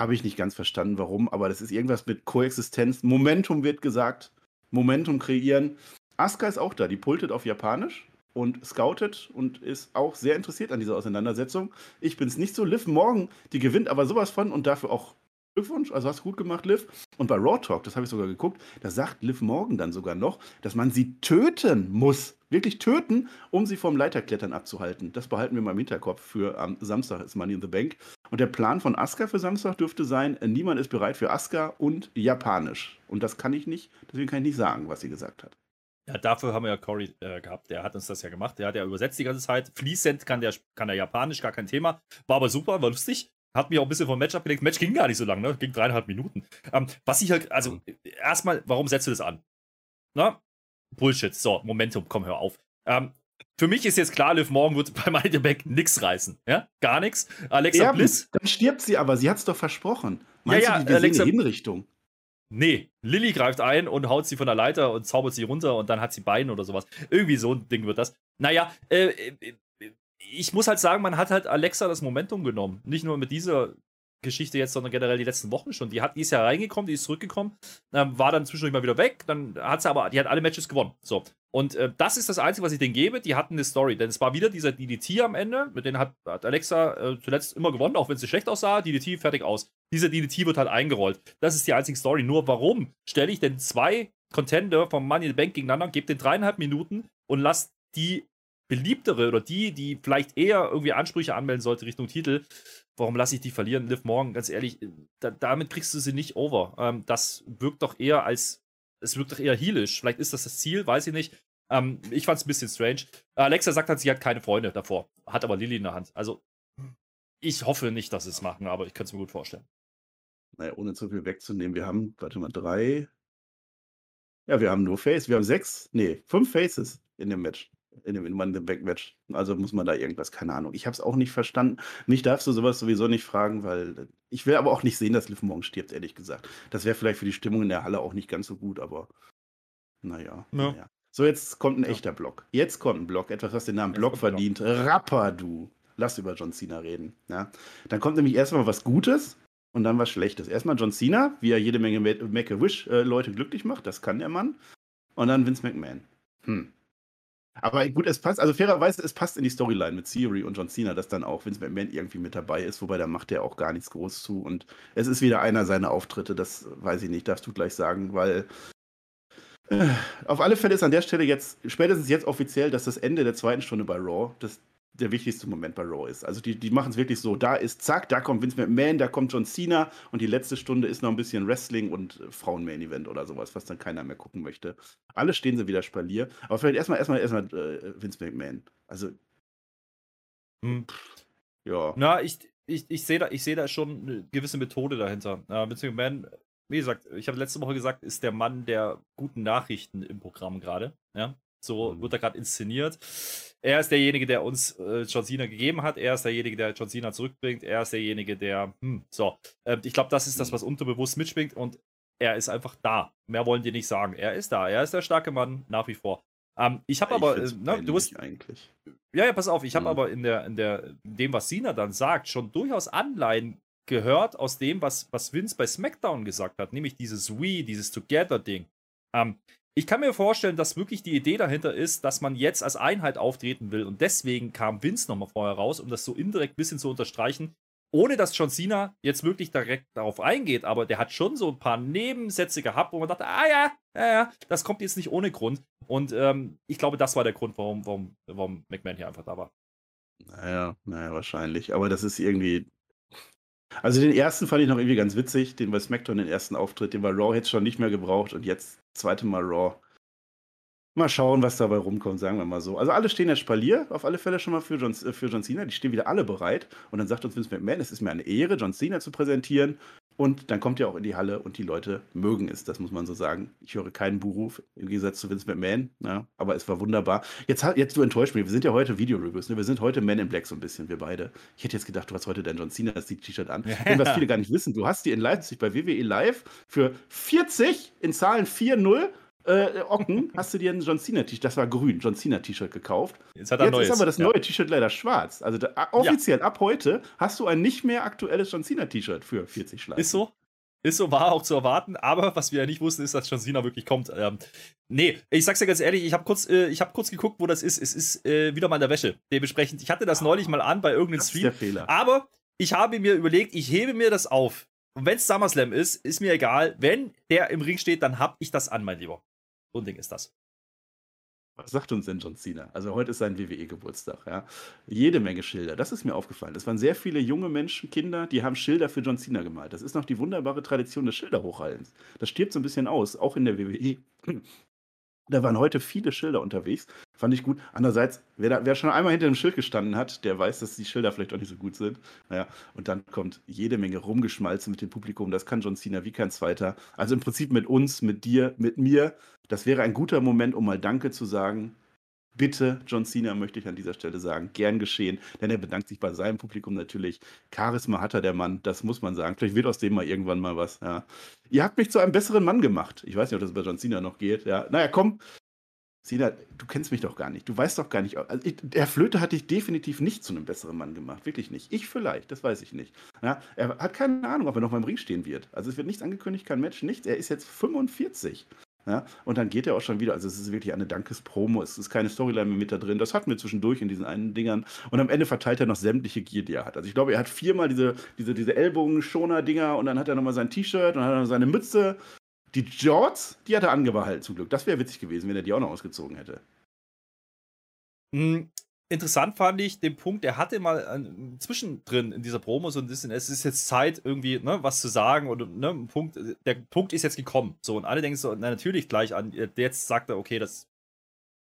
A: Habe ich nicht ganz verstanden, warum, aber das ist irgendwas mit Koexistenz. Momentum wird gesagt. Momentum kreieren. Asuka ist auch da, die pultet auf Japanisch und scoutet und ist auch sehr interessiert an dieser Auseinandersetzung. Ich bin es nicht so. Liv Morgan, die gewinnt aber sowas von und dafür auch Glückwunsch, also hast du gut gemacht, Liv. Und bei Raw Talk, das habe ich sogar geguckt, da sagt Liv Morgan dann sogar noch, dass man sie töten muss. Wirklich töten, um sie vom Leiterklettern abzuhalten. Das behalten wir mal im Hinterkopf für am Samstag ist Money in the Bank. Und der Plan von Asuka für Samstag dürfte sein, niemand ist bereit für Asuka und Japanisch. Und das kann ich nicht, deswegen kann ich nicht sagen, was sie gesagt hat.
B: Ja, dafür haben wir ja Cory äh, gehabt. Der hat uns das ja gemacht. Der hat ja übersetzt die ganze Zeit. Fließend kann der, kann der Japanisch, gar kein Thema. War aber super, war lustig. Hat mich auch ein bisschen vom Match abgelenkt. Match ging gar nicht so lang, ne? Ging dreieinhalb Minuten. Ähm, was ich halt, also, erstmal, warum setzt du das an? Na? Bullshit. So, Momentum, komm, hör auf. Ähm, für mich ist jetzt klar, Liv Morgan wird bei Money Back nichts reißen. Ja? Gar nichts. Alexa
A: ja,
B: Bliss.
A: Dann stirbt sie aber, sie hat es doch versprochen. Meinst ja, ja, du, die, Alexa, Hinrichtung?
B: Nee, Lilly greift ein und haut sie von der Leiter und zaubert sie runter und dann hat sie Beine oder sowas. Irgendwie so ein Ding wird das. Naja, äh, äh ich muss halt sagen, man hat halt Alexa das Momentum genommen. Nicht nur mit dieser Geschichte jetzt, sondern generell die letzten Wochen schon. Die, hat, die ist ja reingekommen, die ist zurückgekommen, ähm, war dann zwischendurch mal wieder weg, dann hat sie aber, die hat alle Matches gewonnen. So. Und äh, das ist das Einzige, was ich denen gebe. Die hatten eine Story, denn es war wieder dieser DDT am Ende, mit dem hat, hat Alexa äh, zuletzt immer gewonnen, auch wenn sie schlecht aussah. DDT fertig aus. Dieser DDT wird halt eingerollt. Das ist die einzige Story. Nur warum stelle ich denn zwei Contender vom Money in the Bank gegeneinander, gebe den dreieinhalb Minuten und lasse die beliebtere oder die, die vielleicht eher irgendwie Ansprüche anmelden sollte Richtung Titel, warum lasse ich die verlieren? Liv Morgan, ganz ehrlich, da, damit kriegst du sie nicht over. Ähm, das wirkt doch eher als, es wirkt doch eher heelisch. Vielleicht ist das das Ziel, weiß ich nicht. Ähm, ich fand es ein bisschen strange. Alexa sagt halt, sie hat keine Freunde davor, hat aber Lilly in der Hand. Also, ich hoffe nicht, dass sie es machen, aber ich könnte es mir gut vorstellen.
A: Naja, ohne zu viel wegzunehmen, wir haben, warte mal, drei. Ja, wir haben nur Face, wir haben sechs, nee, fünf Faces in dem Match in dem Money Back-Match. Also muss man da irgendwas, keine Ahnung. Ich habe es auch nicht verstanden. Mich darfst du sowas sowieso nicht fragen, weil ich will aber auch nicht sehen, dass Liv morgen stirbt, ehrlich gesagt. Das wäre vielleicht für die Stimmung in der Halle auch nicht ganz so gut, aber naja. Ja. naja. So, jetzt kommt ein echter ja. Block. Jetzt kommt ein Block, etwas, was den Namen Block verdient. Rapper, du. Lass über John Cena reden. Ja? Dann kommt nämlich erstmal was Gutes und dann was Schlechtes. Erstmal John Cena, wie er jede Menge Make-A-Wish-Leute glücklich macht, das kann der Mann. Und dann Vince McMahon. Hm. Aber gut, es passt, also fairerweise, es passt in die Storyline mit Theory und John Cena, dass dann auch Vince McMahon irgendwie mit dabei ist, wobei da macht er auch gar nichts groß zu. Und es ist wieder einer seiner Auftritte, das weiß ich nicht, darfst du gleich sagen, weil äh, auf alle Fälle ist an der Stelle jetzt, spätestens jetzt offiziell, dass das Ende der zweiten Stunde bei Raw, das der wichtigste Moment bei Raw ist. Also die, die machen es wirklich so, da ist zack, da kommt Vince McMahon, da kommt John Cena und die letzte Stunde ist noch ein bisschen Wrestling und äh, Frauen-Main-Event oder sowas, was dann keiner mehr gucken möchte. Alle stehen sie wieder Spalier. Aber vielleicht erstmal erstmal erstmal äh, Vince McMahon. Also
B: hm. ja. Na, ich, ich, ich sehe da, seh da schon eine gewisse Methode dahinter. Uh, Vince McMahon, wie gesagt, ich habe letzte Woche gesagt, ist der Mann der guten Nachrichten im Programm gerade. Ja? So mhm. wird er gerade inszeniert. Er ist derjenige, der uns äh, John Cena gegeben hat. Er ist derjenige, der John Cena zurückbringt. Er ist derjenige, der. Hm, so. Äh, ich glaube, das ist das, mhm. was unterbewusst mitschwingt und er ist einfach da. Mehr wollen die nicht sagen. Er ist da. Er ist der starke Mann nach wie vor. Ähm, ich habe aber. Äh, ne, du hast. Eigentlich. Ja, ja, pass auf. Ich habe mhm. aber in, der, in, der, in dem, was Cena dann sagt, schon durchaus Anleihen gehört aus dem, was, was Vince bei SmackDown gesagt hat, nämlich dieses We, dieses Together-Ding. Ähm, ich kann mir vorstellen, dass wirklich die Idee dahinter ist, dass man jetzt als Einheit auftreten will und deswegen kam Vince nochmal vorher raus, um das so indirekt ein bisschen zu unterstreichen, ohne dass John Cena jetzt wirklich direkt darauf eingeht, aber der hat schon so ein paar Nebensätze gehabt, wo man dachte, ah ja, ja, ja, das kommt jetzt nicht ohne Grund. Und ähm, ich glaube, das war der Grund, warum, warum, warum McMahon hier einfach da war.
A: Naja, naja, wahrscheinlich. Aber das ist irgendwie. Also den ersten fand ich noch irgendwie ganz witzig, den bei SmackDown, den ersten Auftritt, den bei Raw hätte schon nicht mehr gebraucht und jetzt zweite Mal Raw. Mal schauen, was dabei rumkommt, sagen wir mal so. Also alle stehen ja Spalier, auf alle Fälle schon mal für John, äh, für John Cena. Die stehen wieder alle bereit. Und dann sagt uns Vince McMahon, es ist mir eine Ehre, John Cena zu präsentieren. Und dann kommt er auch in die Halle und die Leute mögen es, das muss man so sagen. Ich höre keinen Buhruf, im Gegensatz zu Vince McMahon, ja, aber es war wunderbar. Jetzt, jetzt du enttäuscht mich, wir sind ja heute Video-Reviews, ne? wir sind heute Men in Black so ein bisschen, wir beide. Ich hätte jetzt gedacht, du hast heute dein John Cena T-Shirt an. Und was viele gar nicht wissen, du hast die in Leipzig bei WWE Live für 40 in Zahlen 4-0 äh, Ocken hast du dir ein John Cena T-Shirt, das war grün, John Cena T-Shirt gekauft. Jetzt, hat er Jetzt neues, ist aber das ja. neue T-Shirt leider schwarz. Also da, offiziell ja. ab heute hast du ein nicht mehr aktuelles John Cena T-Shirt für 40 Schleifen.
B: Ist so? Ist so, war auch zu erwarten, aber was wir ja nicht wussten, ist, dass John Cena wirklich kommt. Ähm, nee, ich sag's dir ganz ehrlich, ich habe kurz, äh, hab kurz geguckt, wo das ist. Es ist äh, wieder mal in der Wäsche, dementsprechend. Ich hatte das neulich mal an bei irgendeinem Stream. Das ist der Fehler. Aber ich habe mir überlegt, ich hebe mir das auf. Und wenn es SummerSlam ist, ist mir egal. Wenn der im Ring steht, dann hab ich das an, mein Lieber. So ein Ding ist das.
A: Was sagt uns denn John Cena? Also heute ist sein WWE-Geburtstag, ja. Jede Menge Schilder. Das ist mir aufgefallen. Es waren sehr viele junge Menschen, Kinder, die haben Schilder für John Cena gemalt. Das ist noch die wunderbare Tradition des Schilderhochhallens. Das stirbt so ein bisschen aus, auch in der WWE. Da waren heute viele Schilder unterwegs. Fand ich gut. Andererseits, wer, da, wer schon einmal hinter dem Schild gestanden hat, der weiß, dass die Schilder vielleicht auch nicht so gut sind. Naja, und dann kommt jede Menge rumgeschmalzen mit dem Publikum. Das kann John Cena wie kein zweiter. Also im Prinzip mit uns, mit dir, mit mir. Das wäre ein guter Moment, um mal Danke zu sagen. Bitte, John Cena, möchte ich an dieser Stelle sagen, gern geschehen, denn er bedankt sich bei seinem Publikum natürlich. Charisma hat er, der Mann, das muss man sagen. Vielleicht wird aus dem mal irgendwann mal was. Ja. Ihr habt mich zu einem besseren Mann gemacht. Ich weiß nicht, ob das bei John Cena noch geht. Ja. Naja, komm. Cena, du kennst mich doch gar nicht. Du weißt doch gar nicht. Also ich, der Flöte hat dich definitiv nicht zu einem besseren Mann gemacht. Wirklich nicht. Ich vielleicht, das weiß ich nicht. Ja, er hat keine Ahnung, ob er noch mal im Ring stehen wird. Also es wird nichts angekündigt, kein Match, nichts. Er ist jetzt 45. Ja, und dann geht er auch schon wieder. Also, es ist wirklich eine Dankespromo. Es ist keine Storyline mehr mit da drin. Das hatten wir zwischendurch in diesen einen Dingern. Und am Ende verteilt er noch sämtliche Gier, die er hat. Also, ich glaube, er hat viermal diese, diese, diese Ellbogenschoner-Dinger und dann hat er nochmal sein T-Shirt und dann hat er seine Mütze. Die Jorts, die hat er angebehalten, zum Glück. Das wäre witzig gewesen, wenn er die auch noch ausgezogen hätte.
B: Interessant fand ich den Punkt, er hatte mal äh, zwischendrin in dieser Promo so ein bisschen, es ist jetzt Zeit, irgendwie ne, was zu sagen und ne, ein Punkt, der Punkt ist jetzt gekommen. So, und alle denken so, na, natürlich gleich an, jetzt sagt er, okay, das,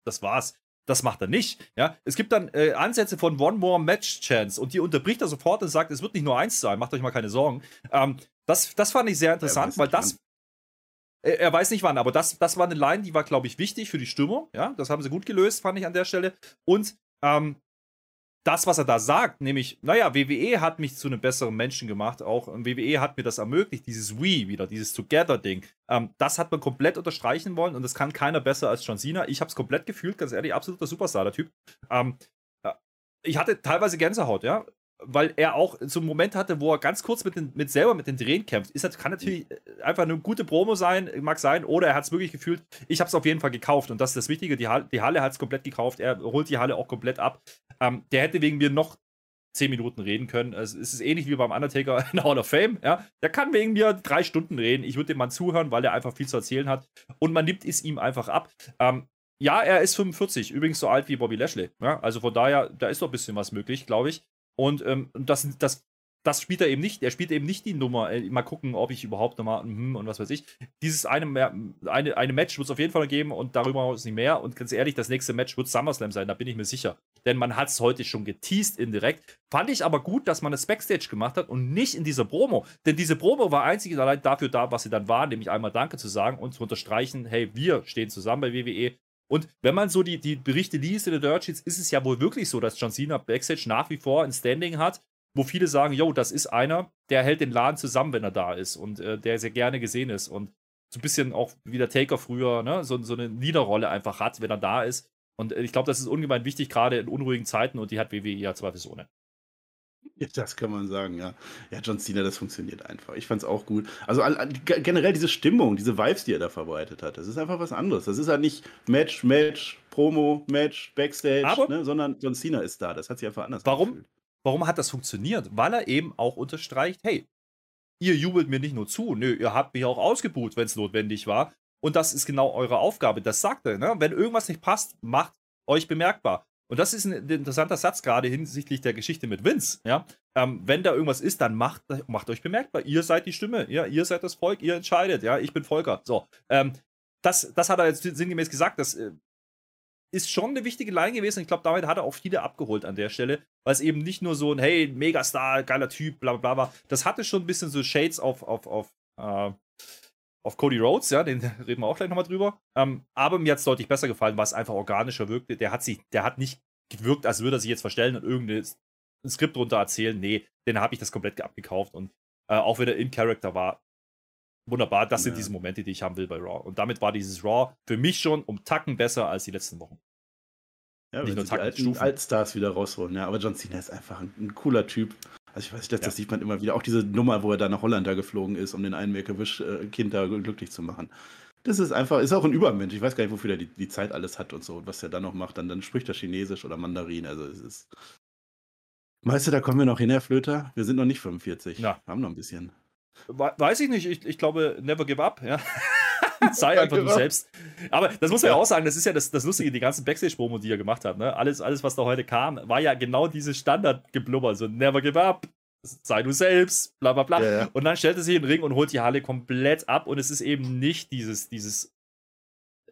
B: das war's. Das macht er nicht. Ja, es gibt dann äh, Ansätze von One More Match Chance und die unterbricht er sofort und sagt, es wird nicht nur eins sein, macht euch mal keine Sorgen. Ähm, das, das fand ich sehr interessant, weil das, er weiß nicht wann, aber das, das war eine Line, die war, glaube ich, wichtig für die Stimmung. Ja, das haben sie gut gelöst, fand ich an der Stelle. Und ähm, das, was er da sagt, nämlich, naja, WWE hat mich zu einem besseren Menschen gemacht, auch WWE hat mir das ermöglicht, dieses We wieder, dieses Together-Ding. Ähm, das hat man komplett unterstreichen wollen und das kann keiner besser als John Cena. Ich habe es komplett gefühlt, ganz ehrlich, absoluter Superstar, der Typ. Ähm, äh, ich hatte teilweise Gänsehaut, ja weil er auch so einen Moment hatte, wo er ganz kurz mit, den, mit selber mit den Drehen kämpft. Ist, kann natürlich einfach eine gute Promo sein, mag sein, oder er hat es wirklich gefühlt. Ich habe es auf jeden Fall gekauft und das ist das Wichtige. Die Halle, die Halle hat es komplett gekauft. Er holt die Halle auch komplett ab. Ähm, der hätte wegen mir noch zehn Minuten reden können. Also es ist ähnlich wie beim Undertaker in Hall of Fame. Ja? Der kann wegen mir drei Stunden reden. Ich würde dem Mann zuhören, weil er einfach viel zu erzählen hat. Und man nimmt es ihm einfach ab. Ähm, ja, er ist 45, übrigens so alt wie Bobby Lashley. Ja? Also von daher, da ist doch ein bisschen was möglich, glaube ich. Und ähm, das, das, das spielt er eben nicht. Er spielt eben nicht die Nummer. Äh, mal gucken, ob ich überhaupt nochmal hm, und was weiß ich. Dieses eine, eine, eine Match wird es auf jeden Fall geben und darüber hinaus nicht mehr. Und ganz ehrlich, das nächste Match wird SummerSlam sein, da bin ich mir sicher. Denn man hat es heute schon geteased indirekt. Fand ich aber gut, dass man es Backstage gemacht hat und nicht in dieser Promo. Denn diese Promo war einzig und allein dafür da, was sie dann war, nämlich einmal Danke zu sagen und zu unterstreichen, hey, wir stehen zusammen bei WWE. Und wenn man so die, die Berichte liest in den Dirt Sheets, ist es ja wohl wirklich so, dass John Cena Backstage nach wie vor ein Standing hat, wo viele sagen, yo, das ist einer, der hält den Laden zusammen, wenn er da ist und äh, der sehr gerne gesehen ist und so ein bisschen auch wie der Taker früher, ne, so, so eine Niederrolle einfach hat, wenn er da ist. Und äh, ich glaube, das ist ungemein wichtig, gerade in unruhigen Zeiten und die hat WWE ja zweifelsohne.
A: Ja, das kann man sagen, ja. Ja, John Cena, das funktioniert einfach. Ich fand es auch gut. Also generell diese Stimmung, diese Vibes, die er da verbreitet hat, das ist einfach was anderes. Das ist halt nicht Match, Match, Promo, Match, Backstage, ne, sondern John Cena ist da. Das hat sich einfach anders
B: warum, gefühlt. Warum hat das funktioniert? Weil er eben auch unterstreicht, hey, ihr jubelt mir nicht nur zu, nö, ihr habt mich auch ausgebucht, wenn es notwendig war. Und das ist genau eure Aufgabe. Das sagt er. Ne? Wenn irgendwas nicht passt, macht euch bemerkbar. Und das ist ein interessanter Satz, gerade hinsichtlich der Geschichte mit Vince. Ja? Ähm, wenn da irgendwas ist, dann macht, macht euch bemerkbar. Ihr seid die Stimme, ja? ihr seid das Volk, ihr entscheidet. Ja? Ich bin Volker. So. Ähm, das, das hat er jetzt sinngemäß gesagt, dass, äh, ist schon eine wichtige Line gewesen. Ich glaube, damit hat er auch viele abgeholt an der Stelle, weil es eben nicht nur so ein, hey, Megastar, geiler Typ, bla bla bla. Das hatte schon ein bisschen so Shades auf, auf, auf, äh, auf Cody Rhodes, ja, den reden wir auch gleich nochmal drüber. Ähm, aber mir hat es deutlich besser gefallen, weil es einfach organischer wirkte. Der hat sich, der hat nicht gewirkt, als würde er sich jetzt verstellen und irgendein Skript runter erzählen. Nee, den habe ich das komplett abgekauft. Und äh, auch wenn er in Character war, wunderbar. Das ja. sind diese Momente, die ich haben will bei Raw. Und damit war dieses Raw für mich schon um Tacken besser als die letzten Wochen.
A: Ja, Nicht nur Tacken, die alten Altstars wieder rausholen. Ja, aber John Cena ist einfach ein, ein cooler Typ. Also ich weiß nicht, das, ja. das, sieht man immer wieder. Auch diese Nummer, wo er da nach Holland da geflogen ist, um den einen Make-A-Wish-Kind da glücklich zu machen. Das ist einfach, ist auch ein Übermensch. Ich weiß gar nicht, wofür er die, die Zeit alles hat und so. was er dann noch macht, dann, dann spricht er Chinesisch oder Mandarin. Also es ist. Meinst du, da kommen wir noch hin, Herr Flöter? Wir sind noch nicht 45. Ja. Wir haben noch ein bisschen.
B: Weiß ich nicht. Ich, ich glaube, never give up. Ja. Sei einfach du selbst. Aber das muss man ja. ja auch sagen, das ist ja das, das Lustige, die ganzen Backstage-Promo, die er gemacht hat. Ne? Alles, alles, was da heute kam, war ja genau dieses Standardgeblubber. So, never give up, sei du selbst, bla bla bla. Ja, ja. Und dann stellt er sich in den Ring und holt die Halle komplett ab. Und es ist eben nicht dieses, dieses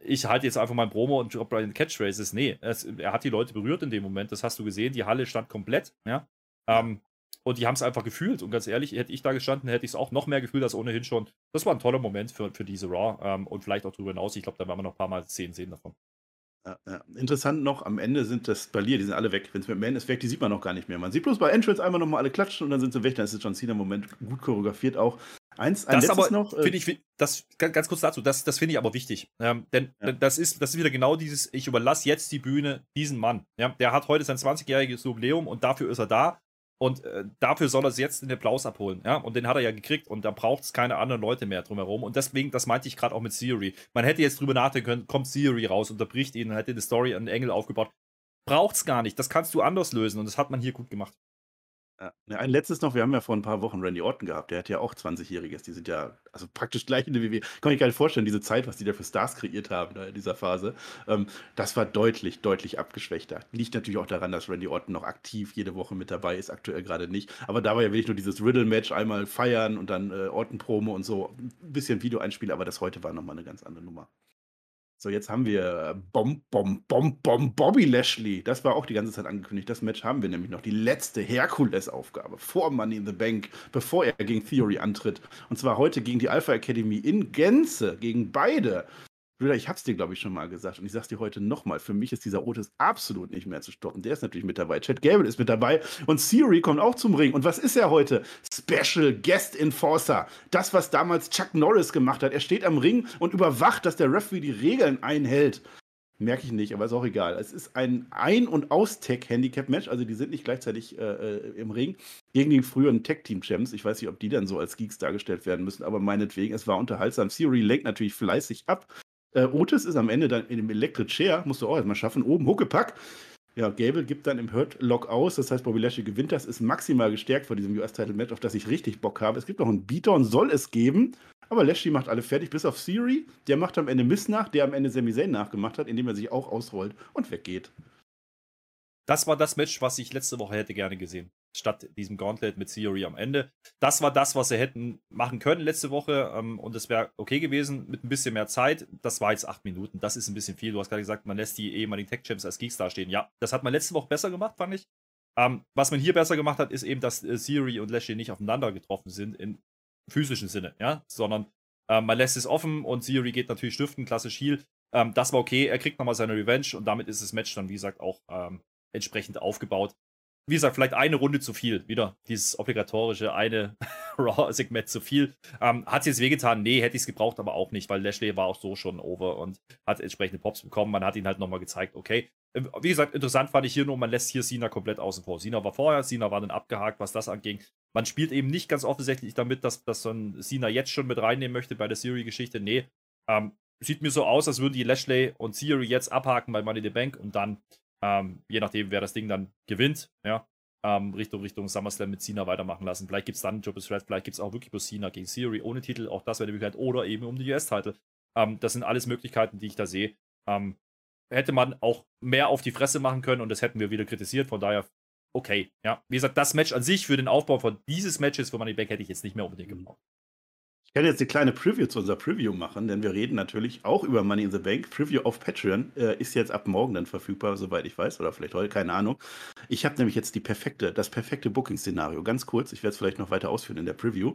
B: ich halte jetzt einfach mein Promo und droppe Brian Catchphrases. Nee, es, er hat die Leute berührt in dem Moment. Das hast du gesehen. Die Halle stand komplett. Ja. Ähm, und die haben es einfach gefühlt. Und ganz ehrlich, hätte ich da gestanden, hätte ich es auch noch mehr gefühlt als ohnehin schon. Das war ein toller Moment für, für diese Raw. Ähm, und vielleicht auch darüber hinaus. Ich glaube, da werden wir noch ein paar Mal Szenen sehen davon.
A: Ja, ja. Interessant noch, am Ende sind das Balier, die sind alle weg. Wenn es mit Man ist weg, die sieht man noch gar nicht mehr. Man sieht bloß bei Entrance einmal nochmal alle klatschen und dann sind sie weg. Dann ist es John Cena im Moment gut choreografiert auch.
B: Eins, ein das aber, noch. Äh, finde ich, das, ganz kurz dazu, das, das finde ich aber wichtig. Ähm, denn ja. das, ist, das ist wieder genau dieses, ich überlasse jetzt die Bühne diesem Mann. Ja, der hat heute sein 20-jähriges Jubiläum und dafür ist er da. Und äh, dafür soll er jetzt den Applaus abholen. Ja? Und den hat er ja gekriegt. Und da braucht es keine anderen Leute mehr drumherum. Und deswegen, das meinte ich gerade auch mit Theory. Man hätte jetzt drüber nachdenken können, kommt Theory raus, unterbricht ihn hätte eine Story an Engel aufgebaut. Braucht es gar nicht. Das kannst du anders lösen. Und das hat man hier gut gemacht.
A: Ja, ein letztes noch, wir haben ja vor ein paar Wochen Randy Orton gehabt, der hat ja auch 20-Jähriges, die sind ja also praktisch gleich in der WWE. Kann ich gar nicht vorstellen, diese Zeit, was die da für Stars kreiert haben da in dieser Phase. Ähm, das war deutlich, deutlich abgeschwächter. Liegt natürlich auch daran, dass Randy Orton noch aktiv jede Woche mit dabei ist, aktuell gerade nicht. Aber da war ja wirklich nur dieses Riddle-Match, einmal feiern und dann äh, Orton-Promo und so, ein bisschen Video einspielen, aber das heute war nochmal eine ganz andere Nummer. So, jetzt haben wir Bom, Bom, Bom, Bom, Bobby Lashley. Das war auch die ganze Zeit angekündigt. Das Match haben wir nämlich noch. Die letzte Herkules-Aufgabe vor Money in the Bank, bevor er gegen Theory antritt. Und zwar heute gegen die Alpha Academy in Gänze, gegen beide. Brüder, ich hab's dir, glaube ich, schon mal gesagt und ich sag's dir heute nochmal. Für mich ist dieser Otis absolut nicht mehr zu stoppen. Der ist natürlich mit dabei. Chad Gable ist mit dabei und Siri kommt auch zum Ring. Und was ist er heute? Special Guest Enforcer. Das, was damals Chuck Norris gemacht hat. Er steht am Ring und überwacht, dass der Referee die Regeln einhält. Merke ich nicht, aber ist auch egal. Es ist ein Ein- und Aus-Tech-Handicap-Match, also die sind nicht gleichzeitig äh, äh im Ring gegen die früheren Tech-Team-Champs. Ich weiß nicht, ob die dann so als Geeks dargestellt werden müssen, aber meinetwegen, es war unterhaltsam. Theory lenkt natürlich fleißig ab äh, Otis ist am Ende dann in dem Electric Chair, musst du auch erstmal schaffen, oben Huckepack. Ja, Gable gibt dann im Hurt Lock aus, das heißt, Bobby Lashley gewinnt das, ist maximal gestärkt vor diesem US-Title-Match, auf das ich richtig Bock habe. Es gibt noch einen Beatdown, soll es geben, aber Lashley macht alle fertig, bis auf Theory. Der macht am Ende Miss nach, der am Ende Sami Zayn nachgemacht hat, indem er sich auch ausrollt und weggeht.
B: Das war das Match, was ich letzte Woche hätte gerne gesehen statt diesem Gauntlet mit Theory am Ende. Das war das, was sie hätten machen können letzte Woche ähm, und es wäre okay gewesen mit ein bisschen mehr Zeit. Das war jetzt acht Minuten. Das ist ein bisschen viel. Du hast gerade gesagt, man lässt die ehemaligen Tech-Champs als Geeks dastehen. Ja, das hat man letzte Woche besser gemacht, fand ich. Ähm, was man hier besser gemacht hat, ist eben, dass äh, Theory und Lashley nicht aufeinander getroffen sind im physischen Sinne, ja, sondern äh, man lässt es offen und Theory geht natürlich stiften, klassisch Heal. Ähm, das war okay. Er kriegt nochmal seine Revenge und damit ist das Match dann, wie gesagt, auch ähm, entsprechend aufgebaut wie gesagt, vielleicht eine Runde zu viel. Wieder dieses obligatorische eine Raw-Segment zu viel. Ähm, hat es jetzt wehgetan? Nee, hätte ich es gebraucht, aber auch nicht, weil Lashley war auch so schon over und hat entsprechende Pops bekommen. Man hat ihn halt nochmal gezeigt, okay. Ähm, wie gesagt, interessant fand ich hier nur, man lässt hier Sina komplett außen vor. Sina war vorher, Sina war dann abgehakt, was das anging. Man spielt eben nicht ganz offensichtlich damit, dass, dass ein Sina jetzt schon mit reinnehmen möchte bei der Siri-Geschichte. Nee, ähm, sieht mir so aus, als würden die Lashley und Siri jetzt abhaken bei Money the Bank und dann ähm, je nachdem, wer das Ding dann gewinnt, ja, ähm, Richtung, Richtung SummerSlam mit Cena weitermachen lassen. Vielleicht gibt es dann Jobs Red, vielleicht gibt es auch wirklich bloß Cena gegen Theory ohne Titel, auch das wäre die Möglichkeit, oder eben um die US-Titel. Ähm, das sind alles Möglichkeiten, die ich da sehe. Ähm, hätte man auch mehr auf die Fresse machen können und das hätten wir wieder kritisiert, von daher okay. Ja, wie gesagt, das Match an sich für den Aufbau von dieses Matches für Money Back hätte ich jetzt nicht mehr unbedingt gebraucht.
A: Ich kann jetzt eine kleine Preview zu unserer Preview machen, denn wir reden natürlich auch über Money in the Bank. Preview auf Patreon äh, ist jetzt ab morgen dann verfügbar, soweit ich weiß, oder vielleicht heute, keine Ahnung. Ich habe nämlich jetzt die perfekte, das perfekte Booking-Szenario. Ganz kurz, ich werde es vielleicht noch weiter ausführen in der Preview.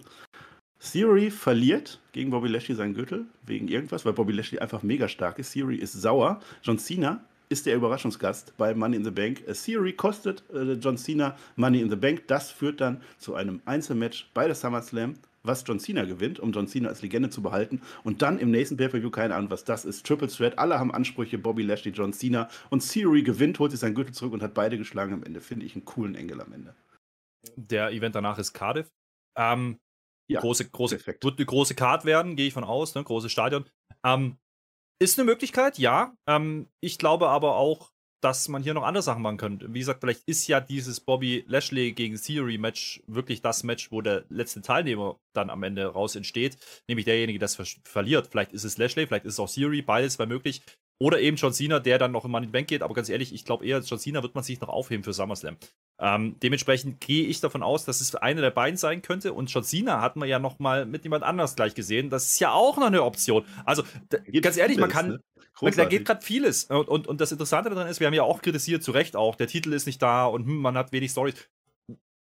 A: Theory verliert gegen Bobby Lashley seinen Gürtel wegen irgendwas, weil Bobby Lashley einfach mega stark ist. Theory ist sauer. John Cena ist der Überraschungsgast bei Money in the Bank. Theory kostet äh, John Cena Money in the Bank. Das führt dann zu einem Einzelmatch bei der SummerSlam was John Cena gewinnt, um John Cena als Legende zu behalten. Und dann im nächsten Pay-Per-View, keine Ahnung, was das ist, Triple Threat. Alle haben Ansprüche, Bobby Lashley, John Cena. Und Theory gewinnt, holt sich sein Gürtel zurück und hat beide geschlagen am Ende. Finde ich einen coolen Engel am Ende.
B: Der Event danach ist Cardiff. Ähm, ja, große, große, wird eine große Card werden, gehe ich von aus, ne? großes Stadion. Ähm, ist eine Möglichkeit, ja. Ähm, ich glaube aber auch, dass man hier noch andere Sachen machen könnte. Wie gesagt, vielleicht ist ja dieses Bobby Lashley gegen Theory Match wirklich das Match, wo der letzte Teilnehmer dann am Ende raus entsteht, nämlich derjenige, der es verliert. Vielleicht ist es Lashley, vielleicht ist es auch Theory, beides wäre möglich. Oder eben John Cena, der dann noch in Money in Bank geht. Aber ganz ehrlich, ich glaube eher, John Cena wird man sich noch aufheben für SummerSlam. Ähm, dementsprechend gehe ich davon aus, dass es einer der beiden sein könnte. Und John Cena hat man ja noch mal mit jemand anders gleich gesehen. Das ist ja auch noch eine Option. Also ganz ehrlich, man kann, ne? da geht gerade vieles. Und, und, und das Interessante daran ist, wir haben ja auch kritisiert, zu Recht auch, der Titel ist nicht da und hm, man hat wenig Stories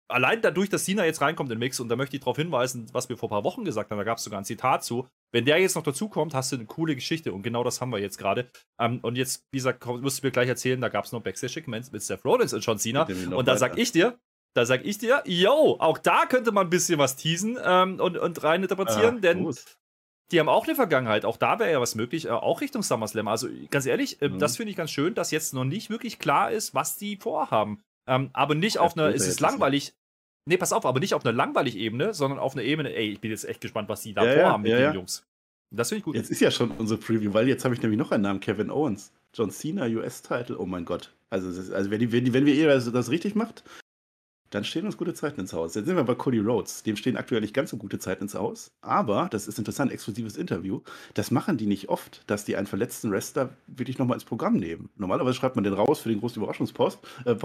B: allein dadurch, dass Cena jetzt reinkommt in den Mix, und da möchte ich darauf hinweisen, was wir vor ein paar Wochen gesagt haben, da gab es sogar ein Zitat zu, wenn der jetzt noch dazukommt, hast du eine coole Geschichte und genau das haben wir jetzt gerade. Ähm, und jetzt, wie gesagt, musst du mir gleich erzählen, da gab es noch Backstage-Segments mit Seth Rollins und John Cena. Und da sag ich dir, da sag ich dir, yo, auch da könnte man ein bisschen was teasen ähm, und, und rein interpretieren, ah, denn gut. die haben auch eine Vergangenheit. Auch da wäre ja was möglich, äh, auch Richtung SummerSlam. Also ganz ehrlich, äh, mhm. das finde ich ganz schön, dass jetzt noch nicht wirklich klar ist, was die vorhaben. Ähm, aber nicht auf einer, es ist langweilig, Nee, pass auf, aber nicht auf einer langweilig Ebene, sondern auf einer Ebene, ey, ich bin jetzt echt gespannt, was die da ja, vorhaben ja, mit ja, den Jungs.
A: Das finde ich gut. Jetzt ist ja schon unsere Preview, weil jetzt habe ich nämlich noch einen Namen, Kevin Owens. John Cena, US-Title, oh mein Gott. Also, also wenn, die, wenn, die, wenn wir ihr das, das richtig macht, dann stehen uns gute Zeiten ins Haus. Jetzt sind wir bei Cody Rhodes. Dem stehen aktuell nicht ganz so gute Zeiten ins Haus. Aber, das ist interessant, exklusives Interview. Das machen die nicht oft, dass die einen verletzten Wrestler wirklich nochmal ins Programm nehmen. Normalerweise schreibt man den raus für den großen Überraschungspop. Äh,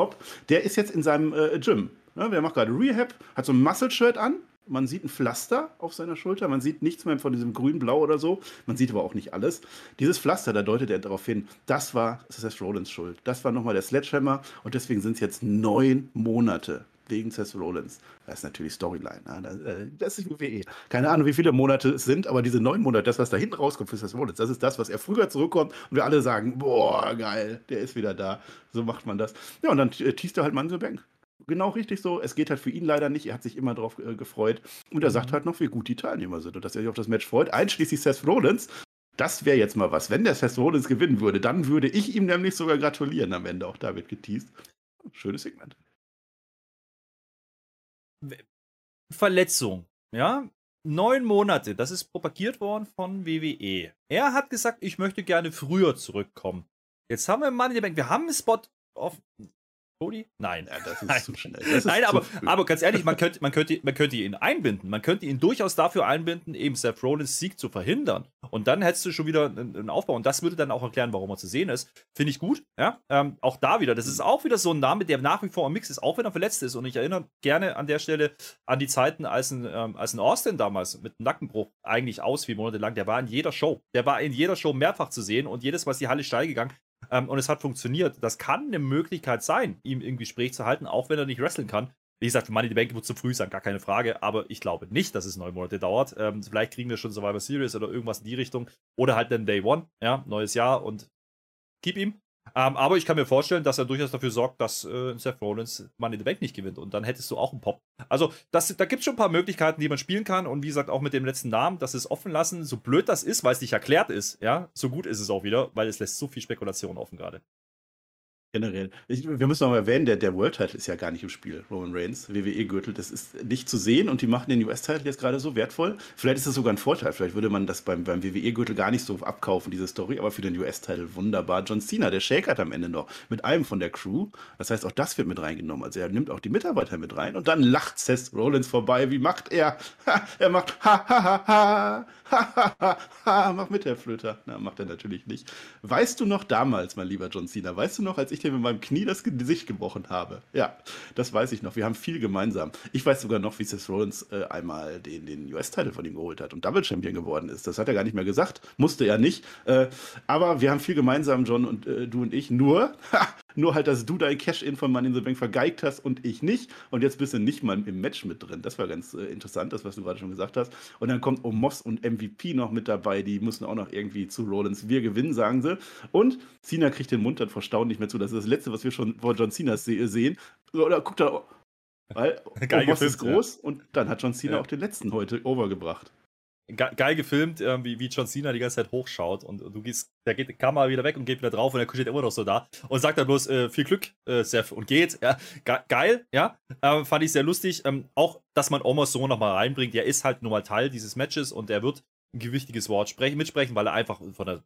A: Der ist jetzt in seinem äh, Gym. Ja, der macht gerade Rehab, hat so ein Muscle-Shirt an. Man sieht ein Pflaster auf seiner Schulter. Man sieht nichts mehr von diesem grün-blau oder so. Man sieht aber auch nicht alles. Dieses Pflaster, da deutet er darauf hin, das war Seth Rollins Schuld. Das war nochmal der Sledgehammer. Und deswegen sind es jetzt neun Monate wegen Seth Rollins. Das ist natürlich Storyline. Ne? Das ist WWE. Keine Ahnung, wie viele Monate es sind, aber diese neun Monate, das, was da hinten rauskommt für Seth Rollins, das ist das, was er früher zurückkommt und wir alle sagen, boah, geil, der ist wieder da. So macht man das. Ja, und dann teast er halt so Bank. Genau richtig so. Es geht halt für ihn leider nicht. Er hat sich immer darauf äh, gefreut. Und er sagt mhm. halt noch, wie gut die Teilnehmer sind und dass er sich auf das Match freut. Einschließlich Seth Rollins. Das wäre jetzt mal was. Wenn der Seth Rollins gewinnen würde, dann würde ich ihm nämlich sogar gratulieren am Ende. Auch da wird geteased. Schönes Segment.
B: Verletzung, ja, neun Monate, das ist propagiert worden von WWE. Er hat gesagt, ich möchte gerne früher zurückkommen. Jetzt haben wir Money in the Bank, wir haben einen Spot auf Cody? Nein. Ja, das ist Nein. zu schnell. Ist Nein, aber, aber ganz ehrlich, man könnte, man, könnte, man könnte ihn einbinden. Man könnte ihn durchaus dafür einbinden, eben Seth Rollins Sieg zu verhindern. Und dann hättest du schon wieder einen Aufbau. Und das würde dann auch erklären, warum er zu sehen ist. Finde ich gut. Ja? Ähm, auch da wieder. Das ist auch wieder so ein Name, der nach wie vor im Mix ist, auch wenn er verletzt ist. Und ich erinnere gerne an der Stelle an die Zeiten, als ein, ähm, als ein Austin damals mit Nackenbruch eigentlich aus wie monatelang. Der war in jeder Show. Der war in jeder Show mehrfach zu sehen und jedes Mal ist die Halle steil gegangen. Ähm, und es hat funktioniert. Das kann eine Möglichkeit sein, ihm im Gespräch zu halten, auch wenn er nicht wresteln kann. Wie gesagt, Money the Bank wird zu früh sein, gar keine Frage. Aber ich glaube nicht, dass es neun Monate dauert. Ähm, vielleicht kriegen wir schon Survivor Series oder irgendwas in die Richtung. Oder halt dann Day One, ja, neues Jahr und keep ihm. Ähm, aber ich kann mir vorstellen, dass er durchaus dafür sorgt, dass äh, Seth Rollins Money in the Bank nicht gewinnt. Und dann hättest du auch einen Pop. Also, das, da gibt es schon ein paar Möglichkeiten, die man spielen kann. Und wie gesagt, auch mit dem letzten Namen, dass es offen lassen, so blöd das ist, weil es nicht erklärt ist, ja, so gut ist es auch wieder, weil es lässt so viel Spekulation offen gerade.
A: Generell. Ich, wir müssen aber erwähnen, der, der World Title ist ja gar nicht im Spiel, Roman Reigns, WWE-Gürtel. Das ist nicht zu sehen und die machen den US-Title jetzt gerade so wertvoll. Vielleicht ist das sogar ein Vorteil. Vielleicht würde man das beim, beim WWE-Gürtel gar nicht so abkaufen, diese Story, aber für den US-Title wunderbar. John Cena, der shakert am Ende noch mit einem von der Crew. Das heißt, auch das wird mit reingenommen. Also er nimmt auch die Mitarbeiter mit rein und dann lacht Seth Rollins vorbei. Wie macht er? Ha, er macht ha ha ha ha. Ha, ha, ha, mach mit, Herr Flöter. Na, macht er natürlich nicht. Weißt du noch damals, mein lieber John Cena, weißt du noch, als ich ich dir mit meinem Knie das Gesicht gebrochen habe. Ja, das weiß ich noch. Wir haben viel gemeinsam. Ich weiß sogar noch, wie Seth Rollins äh, einmal den, den US-Titel von ihm geholt hat und Double Champion geworden ist. Das hat er gar nicht mehr gesagt. Musste er nicht. Äh, aber wir haben viel gemeinsam, John und äh, du und ich. Nur, nur halt, dass du dein Cash-In von Money in the Bank vergeigt hast und ich nicht. Und jetzt bist du nicht mal im Match mit drin. Das war ganz äh, interessant, das, was du gerade schon gesagt hast. Und dann kommt Omos und MVP noch mit dabei. Die müssen auch noch irgendwie zu Rollins. Wir gewinnen, sagen sie. Und Cena kriegt den Mund dann vor Staunen nicht mehr zu. Das ist das Letzte, was wir schon vor John Cena sehen. Oder guckt da, weil Omos ist groß ja. und dann hat John Cena ja. auch den letzten heute overgebracht
B: geil gefilmt, äh, wie, wie John Cena die ganze Zeit hochschaut und du gehst, der geht die Kamera wieder weg und geht wieder drauf und er steht immer noch so da und sagt dann bloß äh, viel Glück, äh, Seth, und geht. Ja, ge geil, ja. Ähm, fand ich sehr lustig. Ähm, auch, dass man Omos so nochmal reinbringt, der ist halt nun mal Teil dieses Matches und er wird ein gewichtiges Wort sprechen, mitsprechen, weil er einfach von der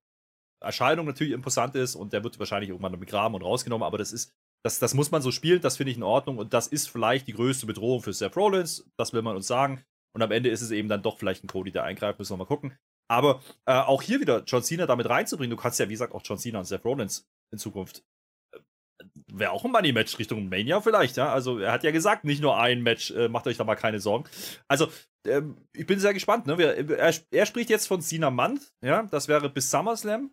B: Erscheinung natürlich imposant ist und der wird wahrscheinlich irgendwann begraben und rausgenommen, aber das ist, das, das muss man so spielen, das finde ich in Ordnung und das ist vielleicht die größte Bedrohung für Seth Rollins, das will man uns sagen. Und am Ende ist es eben dann doch vielleicht ein Cody, der eingreift, müssen wir mal gucken. Aber äh, auch hier wieder John Cena damit reinzubringen, du kannst ja, wie gesagt, auch John Cena und Seth Rollins in Zukunft. Äh, Wäre auch ein Money-Match Richtung Mania vielleicht, ja. Also er hat ja gesagt, nicht nur ein Match, äh, macht euch da mal keine Sorgen. Also, ähm, ich bin sehr gespannt, ne? Er, er, spricht jetzt von Cena Month, ja, das wäre bis SummerSlam.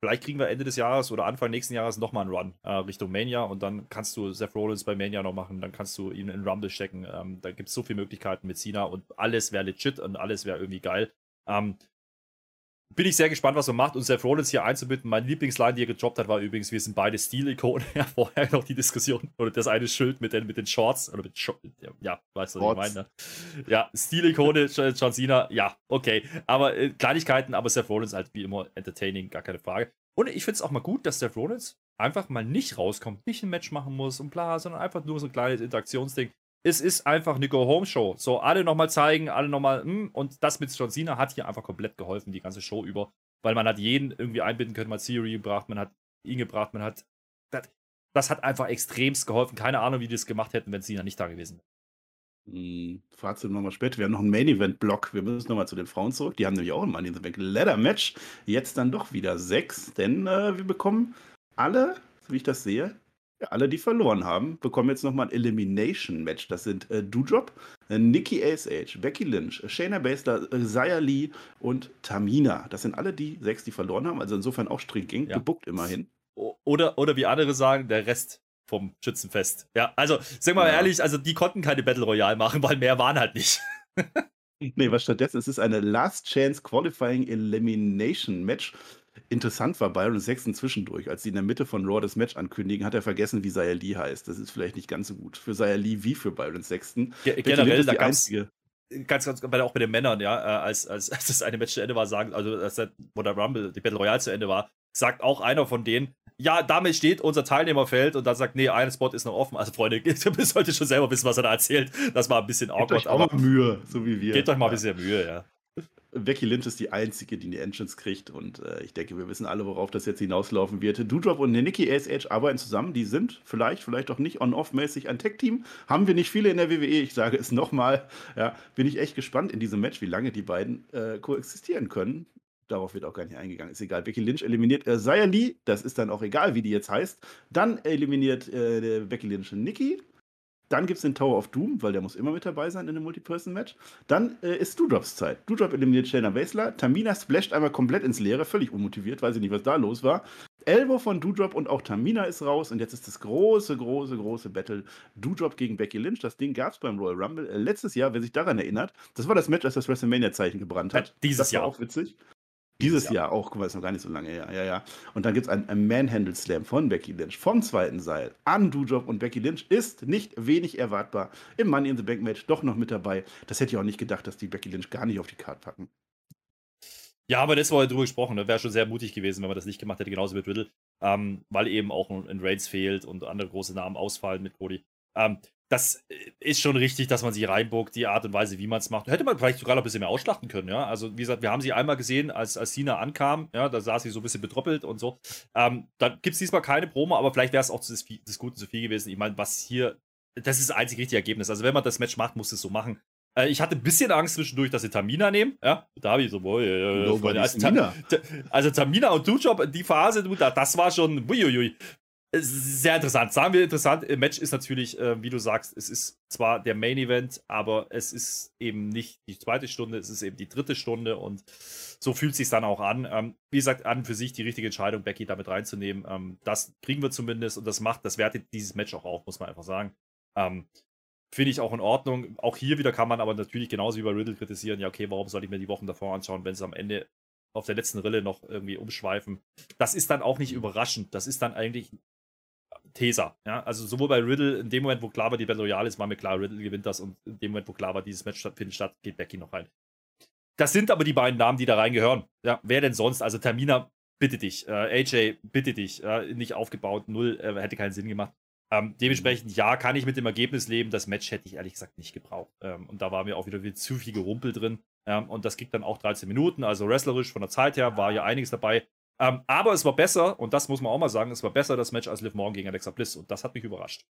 B: Vielleicht kriegen wir Ende des Jahres oder Anfang nächsten Jahres nochmal einen Run äh, Richtung Mania und dann kannst du Seth Rollins bei Mania noch machen, dann kannst du ihn in Rumble stecken. Ähm, da gibt es so viele Möglichkeiten mit Cena und alles wäre legit und alles wäre irgendwie geil. Ähm, bin ich sehr gespannt, was man macht und Seth Rollins hier einzubinden. Meine Lieblingsline, die er gedroppt hat, war übrigens, wir sind beide Stil-Ikonen. Ja, vorher noch die Diskussion oder das eine Schild mit den, mit den Shorts oder mit Sh ja, weißt du, was ich meine. Ne? Ja, Stil-Ikone, John Cena, ja, okay. Aber äh, Kleinigkeiten, aber Seth Rollins halt wie immer entertaining, gar keine Frage. Und ich finde es auch mal gut, dass Seth Rollins einfach mal nicht rauskommt, nicht ein Match machen muss und bla, sondern einfach nur so ein kleines Interaktionsding es ist einfach eine Go-Home-Show. So, alle nochmal zeigen, alle nochmal, hm, und das mit John Cena hat hier einfach komplett geholfen, die ganze Show über. Weil man hat jeden irgendwie einbinden können, man hat Theory gebracht, man hat ihn gebracht, man hat. Das, das hat einfach extremst geholfen. Keine Ahnung, wie die das gemacht hätten, wenn Cena nicht da gewesen wäre.
A: Hm, Fazit nochmal später. Wir haben noch einen Main-Event-Block. Wir müssen nochmal zu den Frauen zurück. Die haben nämlich auch ein Money in the Bank Ladder-Match. Jetzt dann doch wieder sechs, denn äh, wir bekommen alle, so wie ich das sehe, ja, alle, die verloren haben, bekommen jetzt nochmal ein Elimination-Match. Das sind äh, Doudrop, äh, Nikki ASH, Becky Lynch, Shayna Baszler, äh, Zaya Lee und Tamina. Das sind alle die sechs, die verloren haben. Also insofern auch stringent ja. gebuckt immerhin.
B: Oder, oder wie andere sagen, der Rest vom Schützenfest. Ja, also, sag mal ja. ehrlich, also die konnten keine Battle Royale machen, weil mehr waren halt nicht.
A: nee, was stattdessen ist, ist eine Last Chance Qualifying Elimination Match Interessant war Byron Sexton zwischendurch. Als sie in der Mitte von Raw das Match ankündigen, hat er vergessen, wie Zaya Lee heißt. Das ist vielleicht nicht ganz so gut. Für Zaya Lee wie für Byron Sexton.
B: Ge generell, da die einzige. Ganz, ganz, bei, auch bei den Männern, ja, äh, als, als, als das eine Match zu Ende war, sagen, also als der, wo der Rumble, die Battle Royale zu Ende war, sagt auch einer von denen, ja, damit steht unser Teilnehmerfeld und dann sagt, nee, ein Spot ist noch offen. Also Freunde, ihr solltet schon selber wissen, was er da erzählt. Das war ein bisschen
A: awkward. Gebt euch auch mal Mühe, so wie wir.
B: Gebt euch mal ein bisschen Mühe, ja.
A: Becky Lynch ist die einzige, die die Entrance kriegt und äh, ich denke, wir wissen alle, worauf das jetzt hinauslaufen wird. Doudrop und Nikki ASH arbeiten zusammen, die sind vielleicht, vielleicht auch nicht on-off-mäßig ein Tech-Team. Haben wir nicht viele in der WWE, ich sage es nochmal. Ja, bin ich echt gespannt in diesem Match, wie lange die beiden äh, koexistieren können. Darauf wird auch gar nicht eingegangen. Ist egal. Becky Lynch eliminiert äh, Zaya Lee. Das ist dann auch egal, wie die jetzt heißt. Dann eliminiert äh, Becky Lynch Nikki. Dann gibt es den Tower of Doom, weil der muss immer mit dabei sein in einem Multi-Person-Match. Dann äh, ist Doudrops Zeit. Doudrop eliminiert Shayna Baszler. Tamina splasht einmal komplett ins Leere, völlig unmotiviert, weiß ich nicht, was da los war. Elbow von Doudrop und auch Tamina ist raus. Und jetzt ist das große, große, große Battle Doudrop gegen Becky Lynch. Das Ding gab es beim Royal Rumble äh, letztes Jahr, wer sich daran erinnert. Das war das Match, als das WrestleMania-Zeichen gebrannt hat. Äh,
B: dieses
A: das
B: war
A: Jahr auch witzig. Dieses Jahr, Jahr auch, guck mal, ist noch gar nicht so lange her. Ja, ja. Und dann gibt es einen, einen Manhandle Slam von Becky Lynch vom zweiten Seil an Doudrop und Becky Lynch ist nicht wenig erwartbar im Money in the Bank Match doch noch mit dabei. Das hätte ich auch nicht gedacht, dass die Becky Lynch gar nicht auf die Karte packen.
B: Ja, aber das war drüber gesprochen. Ne? Wäre schon sehr mutig gewesen, wenn man das nicht gemacht hätte, genauso mit Riddle. Ähm, weil eben auch ein Reigns fehlt und andere große Namen ausfallen mit Cody. Ähm, das äh, ist schon richtig, dass man sie reinbuckt, die Art und Weise, wie man es macht. Hätte man vielleicht sogar noch ein bisschen mehr ausschlachten können, ja. Also, wie gesagt, wir haben sie einmal gesehen, als, als Sina ankam, ja, da saß sie so ein bisschen betroppelt und so. Ähm, da gibt es diesmal keine Promo, aber vielleicht wäre es auch des, des Guten zu viel gewesen. Ich meine, was hier, das ist das einzige richtige Ergebnis. Also, wenn man das Match macht, muss es so machen. Äh, ich hatte ein bisschen Angst zwischendurch, dass sie Tamina nehmen. Ja, da habe ich so, boah, äh, also, Tamina. also Tamina und Dujob, die Phase, du, das war schon, uiuiui. Sehr interessant. Sagen wir interessant, im Match ist natürlich, äh, wie du sagst, es ist zwar der Main Event, aber es ist eben nicht die zweite Stunde, es ist eben die dritte Stunde und so fühlt es sich dann auch an. Ähm, wie gesagt, an für sich die richtige Entscheidung, Becky damit reinzunehmen. Ähm, das kriegen wir zumindest und das macht, das wertet dieses Match auch auf, muss man einfach sagen. Ähm, Finde ich auch in Ordnung. Auch hier wieder kann man aber natürlich genauso wie bei Riddle kritisieren, ja, okay, warum soll ich mir die Wochen davor anschauen, wenn es am Ende auf der letzten Rille noch irgendwie umschweifen. Das ist dann auch nicht überraschend. Das ist dann eigentlich Tesa. Ja? Also sowohl bei Riddle, in dem Moment, wo klar war, die Battle Royale ist, war mir klar, Riddle gewinnt das und in dem Moment, wo klar war, dieses Match findet statt, geht Becky noch rein. Das sind aber die beiden Namen, die da reingehören. Ja, wer denn sonst? Also Tamina, bitte dich. Äh, AJ, bitte dich. Äh, nicht aufgebaut, null, äh, hätte keinen Sinn gemacht. Ähm, dementsprechend, ja, kann ich mit dem Ergebnis leben. Das Match hätte ich ehrlich gesagt nicht gebraucht. Ähm, und da war mir auch wieder, wieder zu viel Gerumpel drin. Ähm, und das ging dann auch 13 Minuten. Also wrestlerisch von der Zeit her war ja einiges dabei. Ähm, aber es war besser, und das muss man auch mal sagen, es war besser das Match als Liv Morgan gegen Alexa Bliss. Und das hat mich überrascht.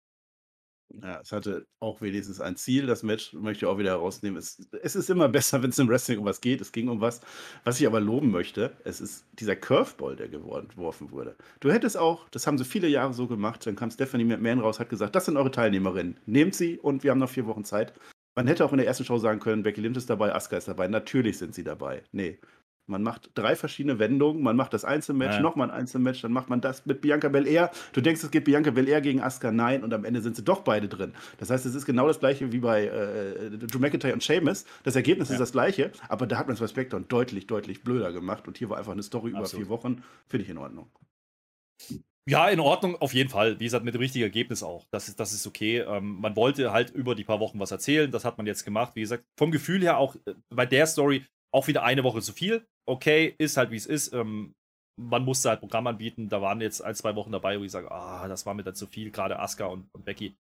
A: Ja, es hatte auch wenigstens ein Ziel. Das Match möchte ich auch wieder herausnehmen. Es, es ist immer besser, wenn es im Wrestling um was geht. Es ging um was. Was ich aber loben möchte, es ist dieser Curveball, der geworfen wurde. Du hättest auch, das haben sie viele Jahre so gemacht, dann kam Stephanie McMahon raus, hat gesagt, das sind eure Teilnehmerinnen. Nehmt sie und wir haben noch vier Wochen Zeit. Man hätte auch in der ersten Show sagen können, Becky Lynch ist dabei, Asuka ist dabei. Natürlich sind sie dabei. Nee, man macht drei verschiedene Wendungen. Man macht das Einzelmatch, ja. nochmal ein Einzelmatch, dann macht man das mit Bianca Belair. Du denkst, es geht Bianca Belair gegen Asuka, nein, und am Ende sind sie doch beide drin. Das heißt, es ist genau das gleiche wie bei äh, Drew McIntyre und Sheamus. Das Ergebnis ja. ist das gleiche, aber da hat man es bei SmackDown deutlich, deutlich blöder gemacht. Und hier war einfach eine Story Absolut. über vier Wochen. Finde ich in Ordnung.
B: Ja, in Ordnung, auf jeden Fall. Wie gesagt, mit dem richtigen Ergebnis auch. Das ist, das ist okay. Ähm, man wollte halt über die paar Wochen was erzählen. Das hat man jetzt gemacht. Wie gesagt, vom Gefühl her auch äh, bei der Story auch wieder eine Woche zu viel. Okay, ist halt wie es ist. Ähm, man musste halt Programm anbieten. Da waren jetzt ein, zwei Wochen dabei, wo ich sage, ah, das war mir dann zu viel. Gerade Asuka und, und Becky.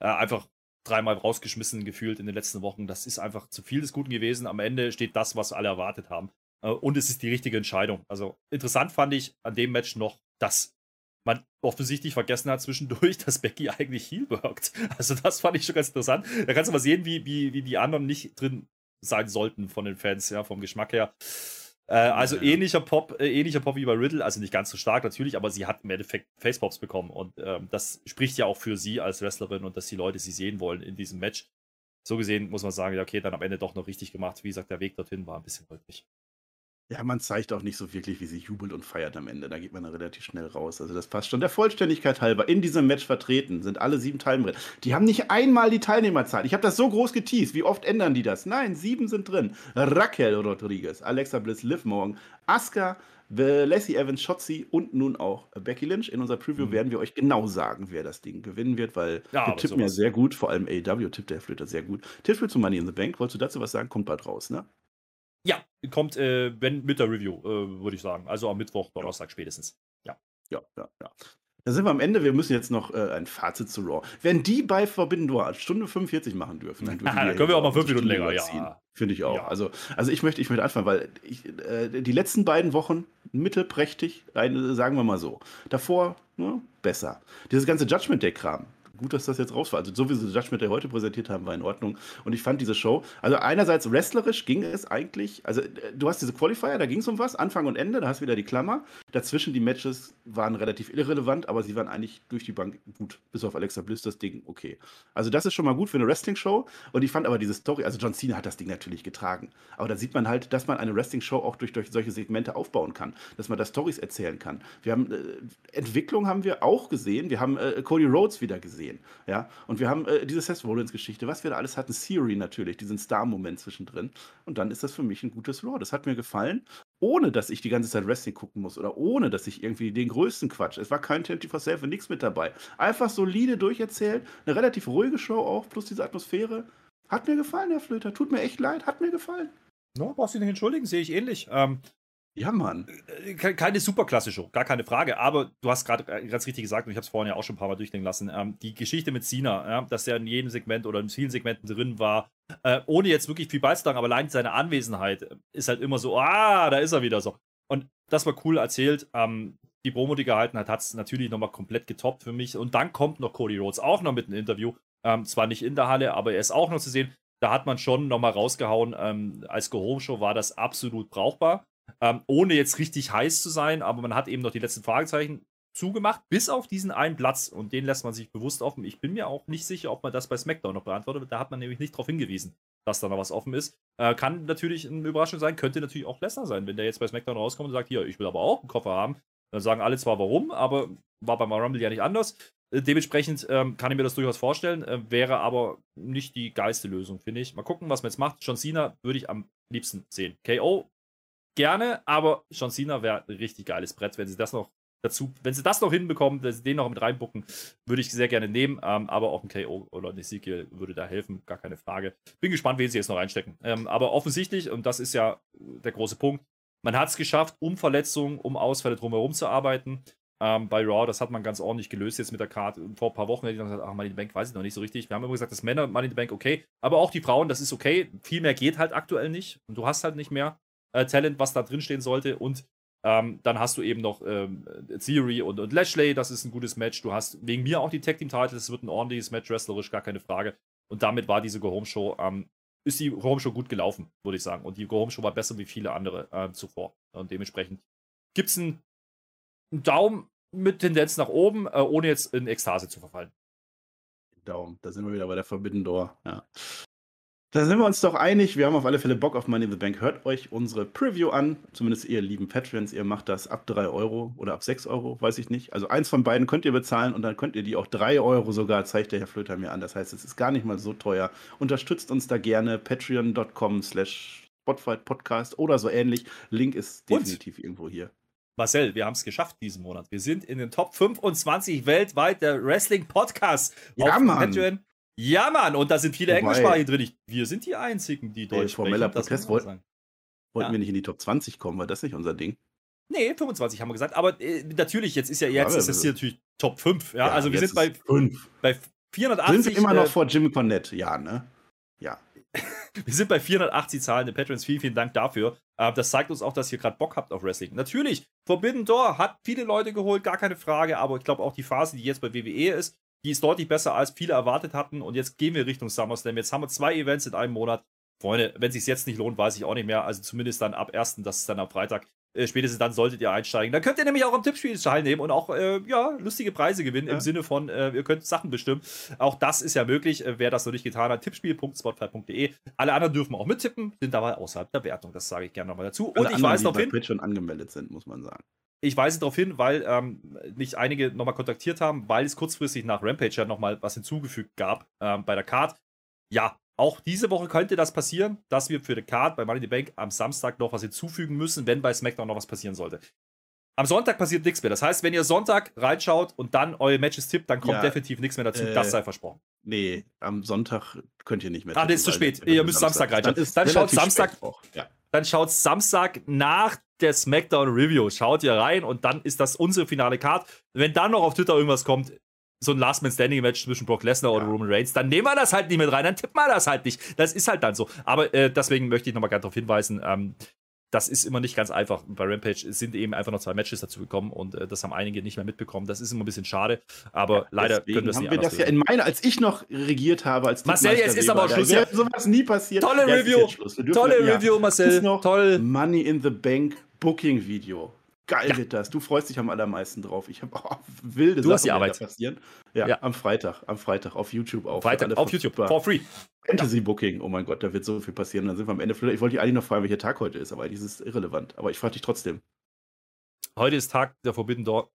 B: Äh, einfach dreimal rausgeschmissen gefühlt in den letzten Wochen. Das ist einfach zu viel des Guten gewesen. Am Ende steht das, was alle erwartet haben. Äh, und es ist die richtige Entscheidung. Also interessant fand ich an dem Match noch, dass man offensichtlich vergessen hat zwischendurch, dass Becky eigentlich Heel wirkt. Also das fand ich schon ganz interessant. Da kannst du mal sehen, wie, wie, wie die anderen nicht drin sein sollten von den Fans, ja, vom Geschmack her. Äh, also ja, ähnlicher Pop, äh, ähnlicher Pop wie bei Riddle, also nicht ganz so stark natürlich, aber sie hat im Endeffekt Facepops bekommen und ähm, das spricht ja auch für sie als Wrestlerin und dass die Leute sie sehen wollen in diesem Match. So gesehen muss man sagen, ja, okay, dann am Ende doch noch richtig gemacht. Wie gesagt, der Weg dorthin war ein bisschen holprig.
A: Ja, man zeigt auch nicht so wirklich, wie sie jubelt und feiert am Ende. Da geht man dann relativ schnell raus. Also das passt schon. Der Vollständigkeit halber in diesem Match vertreten sind alle sieben Teilnehmer. Die haben nicht einmal die Teilnehmerzahl. Ich habe das so groß geteased. Wie oft ändern die das? Nein, sieben sind drin. Raquel Rodriguez, Alexa Bliss, Liv Morgan, Asuka, Lacey Evans, Shotzi und nun auch Becky Lynch. In unserer Preview mhm. werden wir euch genau sagen, wer das Ding gewinnen wird, weil ja, wir tippen ja sehr gut, vor allem AW tippt der Flöter sehr gut. Tipp zu Money in the Bank, wolltest du dazu was sagen? Kommt bald raus, ne?
B: Ja, kommt äh, wenn, mit der Review, äh, würde ich sagen. Also am Mittwoch, Donnerstag spätestens. Ja.
A: Ja, ja, ja. Da sind wir am Ende. Wir müssen jetzt noch äh, ein Fazit zu Raw. Wenn die bei Forbidden Door Stunde 45 machen dürfen, dann
B: dürfen Aha, können wir auch mal fünf Minuten länger, ja.
A: Finde ich auch. Ja. Also, also ich möchte, ich möchte anfangen, weil ich, äh, die letzten beiden Wochen mittelprächtig, sagen wir mal so. Davor ne, besser. Dieses ganze Judgment Day-Kram, gut, dass das jetzt raus war. Also so wie sie Judgment Day heute präsentiert haben, war in Ordnung. Und ich fand diese Show, also einerseits wrestlerisch ging es eigentlich, also äh, du hast diese Qualifier, da ging es um was, Anfang und Ende, da hast du wieder die Klammer. Dazwischen die Matches waren relativ irrelevant, aber sie waren eigentlich durch die Bank gut, bis auf Alexa Bliss das Ding okay. Also das ist schon mal gut für eine Wrestling-Show. Und ich fand aber diese Story, also John Cena hat das Ding natürlich getragen. Aber da sieht man halt, dass man eine Wrestling-Show auch durch, durch solche Segmente aufbauen kann, dass man da Stories erzählen kann. Wir haben äh, Entwicklung haben wir auch gesehen. Wir haben äh, Cody Rhodes wieder gesehen. Ja, und wir haben äh, diese Seth Rollins-Geschichte, was wir da alles hatten. Theory natürlich, diesen Star-Moment zwischendrin. Und dann ist das für mich ein gutes Raw. Das hat mir gefallen, ohne dass ich die ganze Zeit Wrestling gucken muss oder ohne dass ich irgendwie den größten Quatsch. Es war kein 24-7, nichts mit dabei. Einfach solide durcherzählt, eine relativ ruhige Show auch, plus diese Atmosphäre. Hat mir gefallen, Herr Flöter. Tut mir echt leid, hat mir gefallen.
B: No, brauchst du nicht entschuldigen, sehe ich ähnlich. Ähm,
A: ja, Mann.
B: Äh, keine superklasse Show, gar keine Frage. Aber du hast gerade äh, ganz richtig gesagt, und ich habe es vorhin ja auch schon ein paar Mal durchdenken lassen, ähm, die Geschichte mit Cena, ja, dass er in jedem Segment oder in vielen Segmenten drin war, äh, ohne jetzt wirklich viel beizutragen, aber allein seine Anwesenheit äh, ist halt immer so, ah, da ist er wieder so. Und das war cool erzählt. Ähm, die Promo, die gehalten hat, hat es natürlich nochmal komplett getoppt für mich. Und dann kommt noch Cody Rhodes auch noch mit einem Interview. Ähm, zwar nicht in der Halle, aber er ist auch noch zu sehen da hat man schon nochmal rausgehauen, ähm, als Go-Home-Show war das absolut brauchbar. Ähm, ohne jetzt richtig heiß zu sein, aber man hat eben noch die letzten Fragezeichen zugemacht, bis auf diesen einen Platz und den lässt man sich bewusst offen. Ich bin mir auch nicht sicher, ob man das bei SmackDown noch beantwortet. Da hat man nämlich nicht darauf hingewiesen, dass da noch was offen ist. Äh, kann natürlich eine Überraschung sein, könnte natürlich auch Lesnar sein, wenn der jetzt bei SmackDown rauskommt und sagt, hier, ich will aber auch einen Koffer haben. Dann sagen alle zwar warum, aber war beim Rumble ja nicht anders. Äh, dementsprechend ähm, kann ich mir das durchaus vorstellen, äh, wäre aber nicht die geilste Lösung, finde ich. Mal gucken, was man jetzt macht. John Cena würde ich am liebsten sehen. KO gerne, aber John Cena wäre ein richtig geiles Brett, wenn sie das noch dazu, wenn sie das noch hinbekommen, dass sie den noch mit reinbucken, würde ich sehr gerne nehmen. Ähm, aber auch ein KO oder ein Ezekiel würde da helfen, gar keine Frage. Bin gespannt, wen sie jetzt noch reinstecken. Ähm, aber offensichtlich, und das ist ja der große Punkt, man hat es geschafft, um Verletzungen, um Ausfälle drumherum zu arbeiten. Ähm, bei Raw, das hat man ganz ordentlich gelöst jetzt mit der Karte. Vor ein paar Wochen hätte ich noch gesagt, ach, Money in the Bank weiß ich noch nicht so richtig. Wir haben immer gesagt, dass Männer Money in the Bank okay, aber auch die Frauen, das ist okay. Viel mehr geht halt aktuell nicht und du hast halt nicht mehr äh, Talent, was da drin stehen sollte und ähm, dann hast du eben noch ähm, Theory und, und Lashley, das ist ein gutes Match. Du hast wegen mir auch die Tag Team Titles, es wird ein ordentliches Match, wrestlerisch, gar keine Frage. Und damit war diese Go Home Show, ähm, ist die Go Home Show gut gelaufen, würde ich sagen. Und die Go Home Show war besser wie viele andere äh, zuvor. Und dementsprechend gibt es einen, einen, Daumen mit Tendenz nach oben, äh, ohne jetzt in Ekstase zu verfallen.
A: Daumen, da sind wir wieder bei der Forbidden Door. Ja. Da sind wir uns doch einig. Wir haben auf alle Fälle Bock auf Money in the Bank. Hört euch unsere Preview an. Zumindest ihr lieben Patrons. Ihr macht das ab 3 Euro oder ab 6 Euro, weiß ich nicht. Also eins von beiden könnt ihr bezahlen und dann könnt ihr die auch 3 Euro sogar, zeigt der Herr Flöter mir an. Das heißt, es ist gar nicht mal so teuer. Unterstützt uns da gerne. Patreon.com slash Podcast oder so ähnlich. Link ist definitiv und? irgendwo hier.
B: Marcel, wir haben es geschafft diesen Monat. Wir sind in den Top 25 weltweit der Wrestling Podcasts
A: ja, auf Mann.
B: Patreon. Ja, Mann, und da sind viele Englischsprachige drin. wir sind die einzigen, die Deutsch
A: sprechen. Formeller Protest wollten, wollten ja. wir nicht in die Top 20 kommen, war das nicht unser Ding?
B: Nee, 25 haben wir gesagt. Aber äh, natürlich, jetzt ist ja jetzt ja, ist das hier natürlich Top 5. Ja, ja also wir sind bei, 5. bei 480.
A: Sind wir immer noch äh, vor Jimmy Cornette, ja, ne? Ja.
B: wir sind bei 480 zahlende Patrons. Vielen, vielen Dank dafür. Äh, das zeigt uns auch, dass ihr gerade Bock habt auf Wrestling. Natürlich, Forbidden Door hat viele Leute geholt, gar keine Frage. Aber ich glaube auch die Phase, die jetzt bei WWE ist, die ist deutlich besser, als viele erwartet hatten. Und jetzt gehen wir Richtung SummerSlam. Jetzt haben wir zwei Events in einem Monat. Freunde, wenn es sich jetzt nicht lohnt, weiß ich auch nicht mehr. Also zumindest dann ab 1., das ist dann am Freitag. Äh, spätestens dann solltet ihr einsteigen. Dann könnt ihr nämlich auch am Tippspiel teilnehmen und auch äh, ja, lustige Preise gewinnen ja. im Sinne von, äh, ihr könnt Sachen bestimmen. Auch das ist ja möglich, äh, wer das noch nicht getan hat. Tippspiel.spotify.de. Alle anderen dürfen auch mittippen, sind dabei außerhalb der Wertung. Das sage ich gerne nochmal dazu.
A: Alle und ich weiß noch hin. Die schon angemeldet sind, muss man sagen.
B: Ich weise darauf hin, weil ähm, mich einige nochmal kontaktiert haben, weil es kurzfristig nach Rampage ja nochmal was hinzugefügt gab ähm, bei der Card. Ja, auch diese Woche könnte das passieren, dass wir für die Card bei Money in the Bank am Samstag noch was hinzufügen müssen, wenn bei SmackDown noch was passieren sollte. Am Sonntag passiert nichts mehr. Das heißt, wenn ihr Sonntag reinschaut und dann eure Matches tippt, dann kommt ja, definitiv nichts mehr dazu. Äh, das sei versprochen.
A: Nee, am Sonntag könnt ihr nicht mehr.
B: Ah, das ist zu spät. Ihr müsst Samstag, Samstag reinschauen. Dann, dann schaut Samstag. Ja. Dann schaut Samstag nach der SmackDown Review. Schaut ihr rein und dann ist das unsere finale Card. Wenn dann noch auf Twitter irgendwas kommt, so ein Last Man Standing Match zwischen Brock Lesnar ja. oder Roman Reigns, dann nehmen wir das halt nicht mit rein, dann tippen wir das halt nicht. Das ist halt dann so. Aber äh, deswegen möchte ich nochmal gerne darauf hinweisen, ähm, das ist immer nicht ganz einfach. Bei Rampage sind eben einfach noch zwei Matches dazu gekommen und äh, das haben einige nicht mehr mitbekommen. Das ist immer ein bisschen schade, aber ja, leider können wir es
A: nicht haben wir das ja in meiner, als ich noch regiert habe, als
B: Marcel, jetzt ist aber auch Schluss.
A: Ja. sowas nie passiert.
B: Tolle Review, tolle Review, Marcel. Toll.
A: Money in the Bank Booking Video. Geil ja. wird das. Du freust dich am allermeisten drauf. Ich habe oh, wilde
B: du
A: Sachen,
B: hast die Arbeit.
A: passieren. Ja, ja, am Freitag, am Freitag auf YouTube auch.
B: Freitag auf YouTube for free.
A: Fantasy Booking. Oh mein Gott, da wird so viel passieren. Dann sind wir am Ende. Ich wollte dich eigentlich noch fragen, welcher Tag heute ist, aber eigentlich ist es irrelevant. Aber ich frage dich trotzdem.
B: Heute ist Tag der Forbidden Door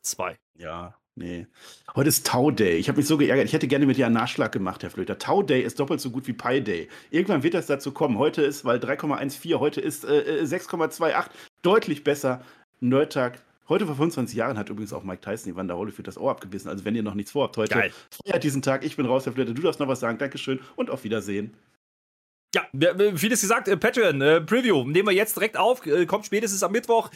B: 2.
A: Ja, nee. Heute ist Tau Day. Ich habe mich so geärgert. Ich hätte gerne mit dir einen Nachschlag gemacht, Herr Flöter. Tau Day ist doppelt so gut wie Pi Day. Irgendwann wird das dazu kommen. Heute ist, weil 3,14, heute ist äh, 6,28. Äh, Deutlich besser. Nerdtag. Heute vor 25 Jahren hat übrigens auch Mike Tyson Evander Holyfield das Ohr abgebissen. Also wenn ihr noch nichts vorhabt heute,
B: Geil.
A: feiert diesen Tag. Ich bin raus, Herr Flöter. Du darfst noch was sagen. Dankeschön und auf Wiedersehen.
B: Ja, vieles gesagt, äh, Patreon, äh, Preview, nehmen wir jetzt direkt auf, äh, kommt spätestens am Mittwoch,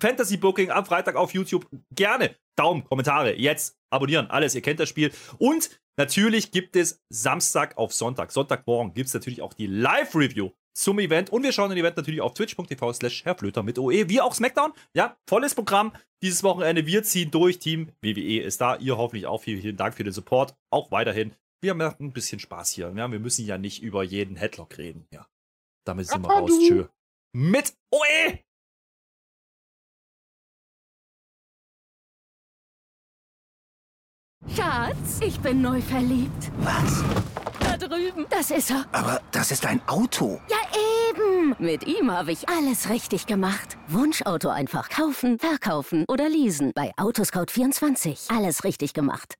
B: Fantasy Booking am Freitag auf YouTube. Gerne Daumen, Kommentare, jetzt abonnieren, alles, ihr kennt das Spiel. Und natürlich gibt es Samstag auf Sonntag, Sonntagmorgen gibt es natürlich auch die Live-Review zum Event. Und wir schauen den Event natürlich auf twitch.tv slash Herr Flöter mit OE, wie auch SmackDown. Ja, volles Programm dieses Wochenende. Wir ziehen durch. Team WWE ist da. Ihr hoffentlich auch. Vielen, vielen Dank für den Support. Auch weiterhin. Wir machen ein bisschen Spaß hier. Ja, wir müssen ja nicht über jeden Headlock reden. Ja. Damit sind wir raus. Tschö. Mit OE!
C: Schatz, ich bin neu verliebt.
D: Was?
C: Da drüben. Das ist er.
D: Aber das ist ein Auto.
C: Ja, eben. Mit ihm habe ich alles richtig gemacht. Wunschauto einfach kaufen, verkaufen oder leasen. Bei Autoscout24. Alles richtig gemacht.